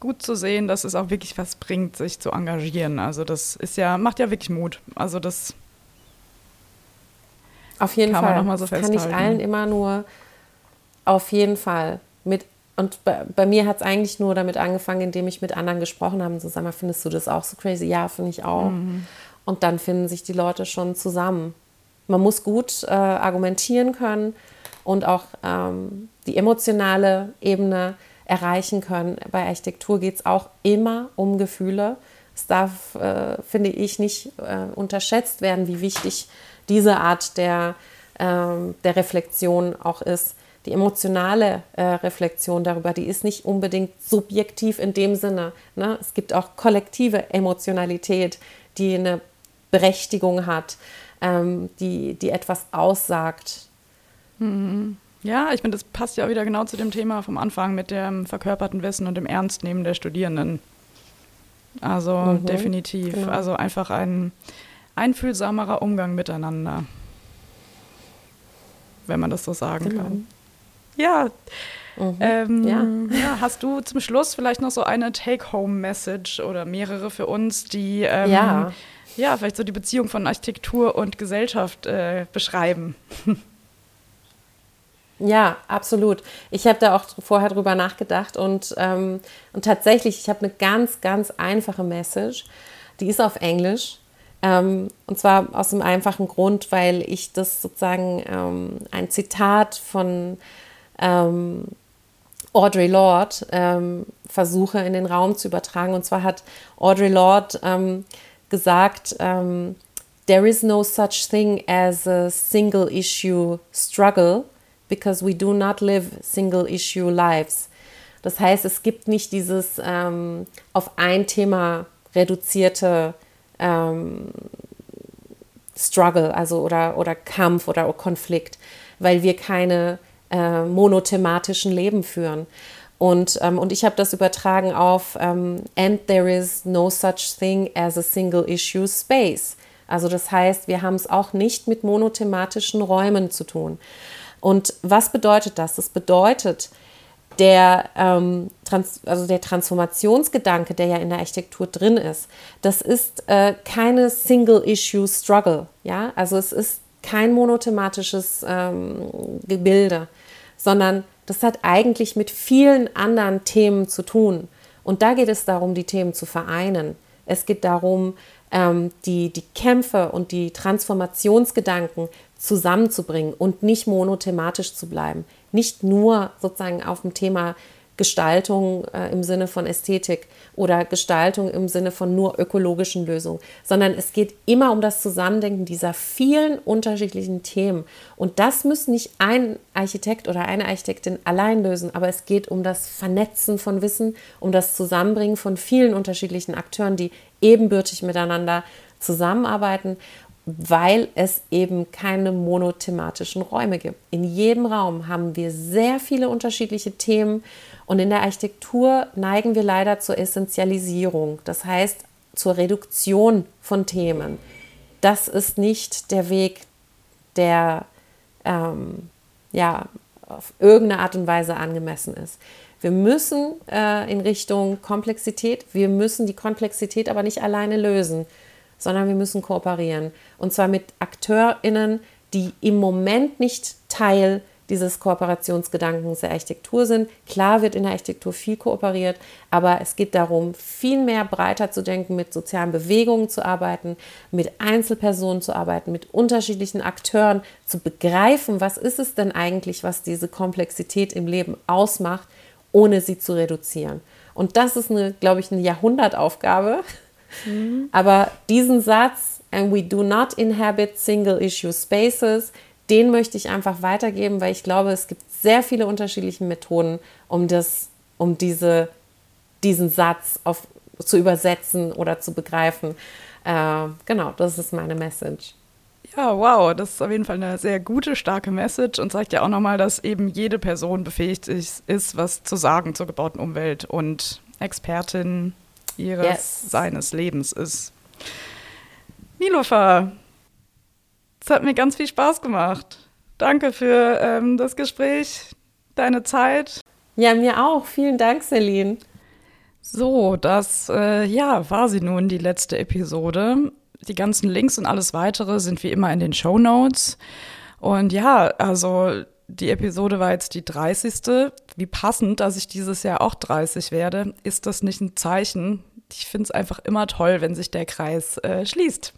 gut zu sehen, dass es auch wirklich was bringt, sich zu engagieren. Also das ist ja, macht ja wirklich Mut. Also das auf jeden kann Fall. Man noch mal so das kann ich allen immer nur auf jeden Fall mit und bei, bei mir hat es eigentlich nur damit angefangen, indem ich mit anderen gesprochen habe. So, sag mal, findest du das auch so crazy? Ja, finde ich auch. Mhm. Und dann finden sich die Leute schon zusammen man muss gut äh, argumentieren können und auch ähm, die emotionale Ebene erreichen können. Bei Architektur geht es auch immer um Gefühle. Es darf, äh, finde ich, nicht äh, unterschätzt werden, wie wichtig diese Art der, ähm, der Reflexion auch ist. Die emotionale äh, Reflexion darüber, die ist nicht unbedingt subjektiv in dem Sinne. Ne? Es gibt auch kollektive Emotionalität, die eine Berechtigung hat, ähm, die, die etwas aussagt. Mhm. Ja, ich finde, das passt ja auch wieder genau zu dem Thema vom Anfang mit dem verkörperten Wissen und dem Ernstnehmen der Studierenden. Also mhm, definitiv. Genau. Also einfach ein einfühlsamerer Umgang miteinander. Wenn man das so sagen genau. kann. Ja. Mhm, ähm, ja. ja. Hast du zum Schluss vielleicht noch so eine Take-Home-Message oder mehrere für uns, die ähm, ja. Ja vielleicht so die Beziehung von Architektur und Gesellschaft äh, beschreiben? Ja, absolut. Ich habe da auch vorher drüber nachgedacht und, ähm, und tatsächlich, ich habe eine ganz, ganz einfache Message. Die ist auf Englisch. Ähm, und zwar aus dem einfachen Grund, weil ich das sozusagen ähm, ein Zitat von ähm, Audre Lorde ähm, versuche in den Raum zu übertragen. Und zwar hat Audre Lorde ähm, gesagt, There is no such thing as a single issue struggle because we do not live single issue lives. Das heißt, es gibt nicht dieses ähm, auf ein Thema reduzierte ähm, Struggle, also oder, oder Kampf oder Konflikt, weil wir keine äh, monothematischen Leben führen. Und, ähm, und ich habe das übertragen auf ähm, And there is no such thing as a single issue space. Also das heißt, wir haben es auch nicht mit monothematischen Räumen zu tun. Und was bedeutet das? Das bedeutet, der, ähm, Trans also der Transformationsgedanke, der ja in der Architektur drin ist, das ist äh, keine Single-Issue-Struggle. Ja? Also es ist kein monothematisches ähm, Gebilde, sondern das hat eigentlich mit vielen anderen Themen zu tun. Und da geht es darum, die Themen zu vereinen. Es geht darum, ähm, die, die Kämpfe und die Transformationsgedanken zusammenzubringen und nicht monothematisch zu bleiben. Nicht nur sozusagen auf dem Thema Gestaltung äh, im Sinne von Ästhetik oder Gestaltung im Sinne von nur ökologischen Lösungen, sondern es geht immer um das Zusammendenken dieser vielen unterschiedlichen Themen. Und das muss nicht ein Architekt oder eine Architektin allein lösen, aber es geht um das Vernetzen von Wissen, um das Zusammenbringen von vielen unterschiedlichen Akteuren, die ebenbürtig miteinander zusammenarbeiten weil es eben keine monothematischen Räume gibt. In jedem Raum haben wir sehr viele unterschiedliche Themen und in der Architektur neigen wir leider zur Essentialisierung, das heißt zur Reduktion von Themen. Das ist nicht der Weg, der ähm, ja, auf irgendeine Art und Weise angemessen ist. Wir müssen äh, in Richtung Komplexität, wir müssen die Komplexität aber nicht alleine lösen sondern wir müssen kooperieren. Und zwar mit AkteurInnen, die im Moment nicht Teil dieses Kooperationsgedankens der Architektur sind. Klar wird in der Architektur viel kooperiert, aber es geht darum, viel mehr breiter zu denken, mit sozialen Bewegungen zu arbeiten, mit Einzelpersonen zu arbeiten, mit unterschiedlichen Akteuren zu begreifen, was ist es denn eigentlich, was diese Komplexität im Leben ausmacht, ohne sie zu reduzieren. Und das ist, eine, glaube ich, eine Jahrhundertaufgabe, Mhm. Aber diesen Satz, and we do not inhabit single issue spaces, den möchte ich einfach weitergeben, weil ich glaube, es gibt sehr viele unterschiedliche Methoden, um, das, um diese, diesen Satz auf, zu übersetzen oder zu begreifen. Äh, genau, das ist meine Message. Ja, wow, das ist auf jeden Fall eine sehr gute, starke Message und zeigt ja auch nochmal, dass eben jede Person befähigt ist, was zu sagen zur gebauten Umwelt und Expertin ihres yes. seines Lebens ist. Nilofa, es hat mir ganz viel Spaß gemacht. Danke für ähm, das Gespräch, deine Zeit. Ja, mir auch. Vielen Dank, Celine. So, das äh, ja, war sie nun, die letzte Episode. Die ganzen Links und alles weitere sind wie immer in den Show Notes. Und ja, also die Episode war jetzt die 30. Wie passend, dass ich dieses Jahr auch 30 werde. Ist das nicht ein Zeichen? Ich finde es einfach immer toll, wenn sich der Kreis äh, schließt.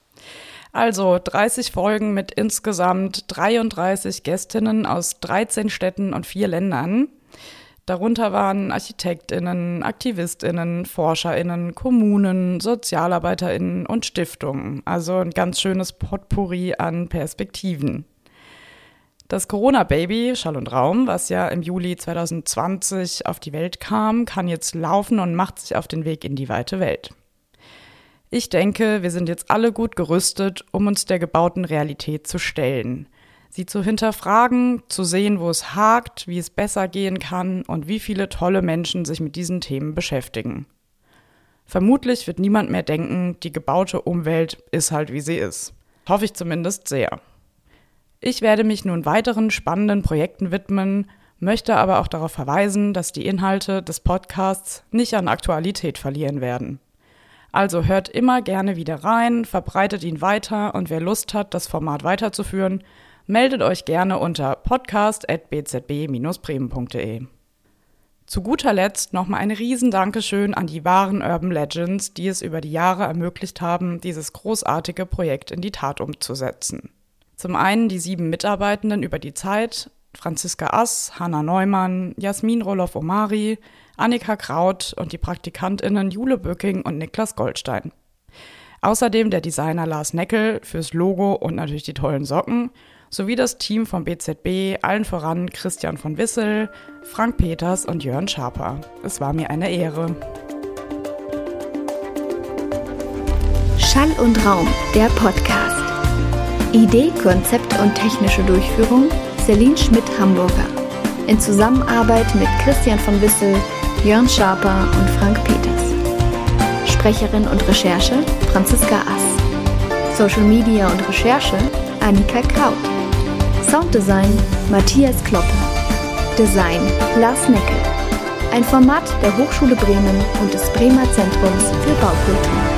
Also 30 Folgen mit insgesamt 33 Gästinnen aus 13 Städten und vier Ländern. Darunter waren Architektinnen, Aktivistinnen, Forscherinnen, Kommunen, Sozialarbeiterinnen und Stiftungen. Also ein ganz schönes Potpourri an Perspektiven. Das Corona-Baby Schall und Raum, was ja im Juli 2020 auf die Welt kam, kann jetzt laufen und macht sich auf den Weg in die weite Welt. Ich denke, wir sind jetzt alle gut gerüstet, um uns der gebauten Realität zu stellen – sie zu hinterfragen, zu sehen, wo es hakt, wie es besser gehen kann und wie viele tolle Menschen sich mit diesen Themen beschäftigen. Vermutlich wird niemand mehr denken, die gebaute Umwelt ist halt wie sie ist. Hoffe ich zumindest sehr. Ich werde mich nun weiteren spannenden Projekten widmen, möchte aber auch darauf verweisen, dass die Inhalte des Podcasts nicht an Aktualität verlieren werden. Also hört immer gerne wieder rein, verbreitet ihn weiter und wer Lust hat, das Format weiterzuführen, meldet euch gerne unter podcast.bzb-bremen.de. Zu guter Letzt nochmal ein Riesendankeschön an die wahren Urban Legends, die es über die Jahre ermöglicht haben, dieses großartige Projekt in die Tat umzusetzen. Zum einen die sieben Mitarbeitenden über die Zeit, Franziska Ass, Hanna Neumann, Jasmin Roloff-Omari, Annika Kraut und die PraktikantInnen Jule Böcking und Niklas Goldstein. Außerdem der Designer Lars Neckel fürs Logo und natürlich die tollen Socken sowie das Team vom BZB, allen voran Christian von Wissel, Frank Peters und Jörn Schaper. Es war mir eine Ehre. Schall und Raum, der Podcast. Idee, Konzept und technische Durchführung Celine Schmidt-Hamburger. In Zusammenarbeit mit Christian von Wissel, Jörn Schaper und Frank Peters. Sprecherin und Recherche Franziska Ass. Social Media und Recherche Annika Kraut. Sounddesign Matthias Kloppe. Design Lars Neckel. Ein Format der Hochschule Bremen und des Bremer Zentrums für Baukultur.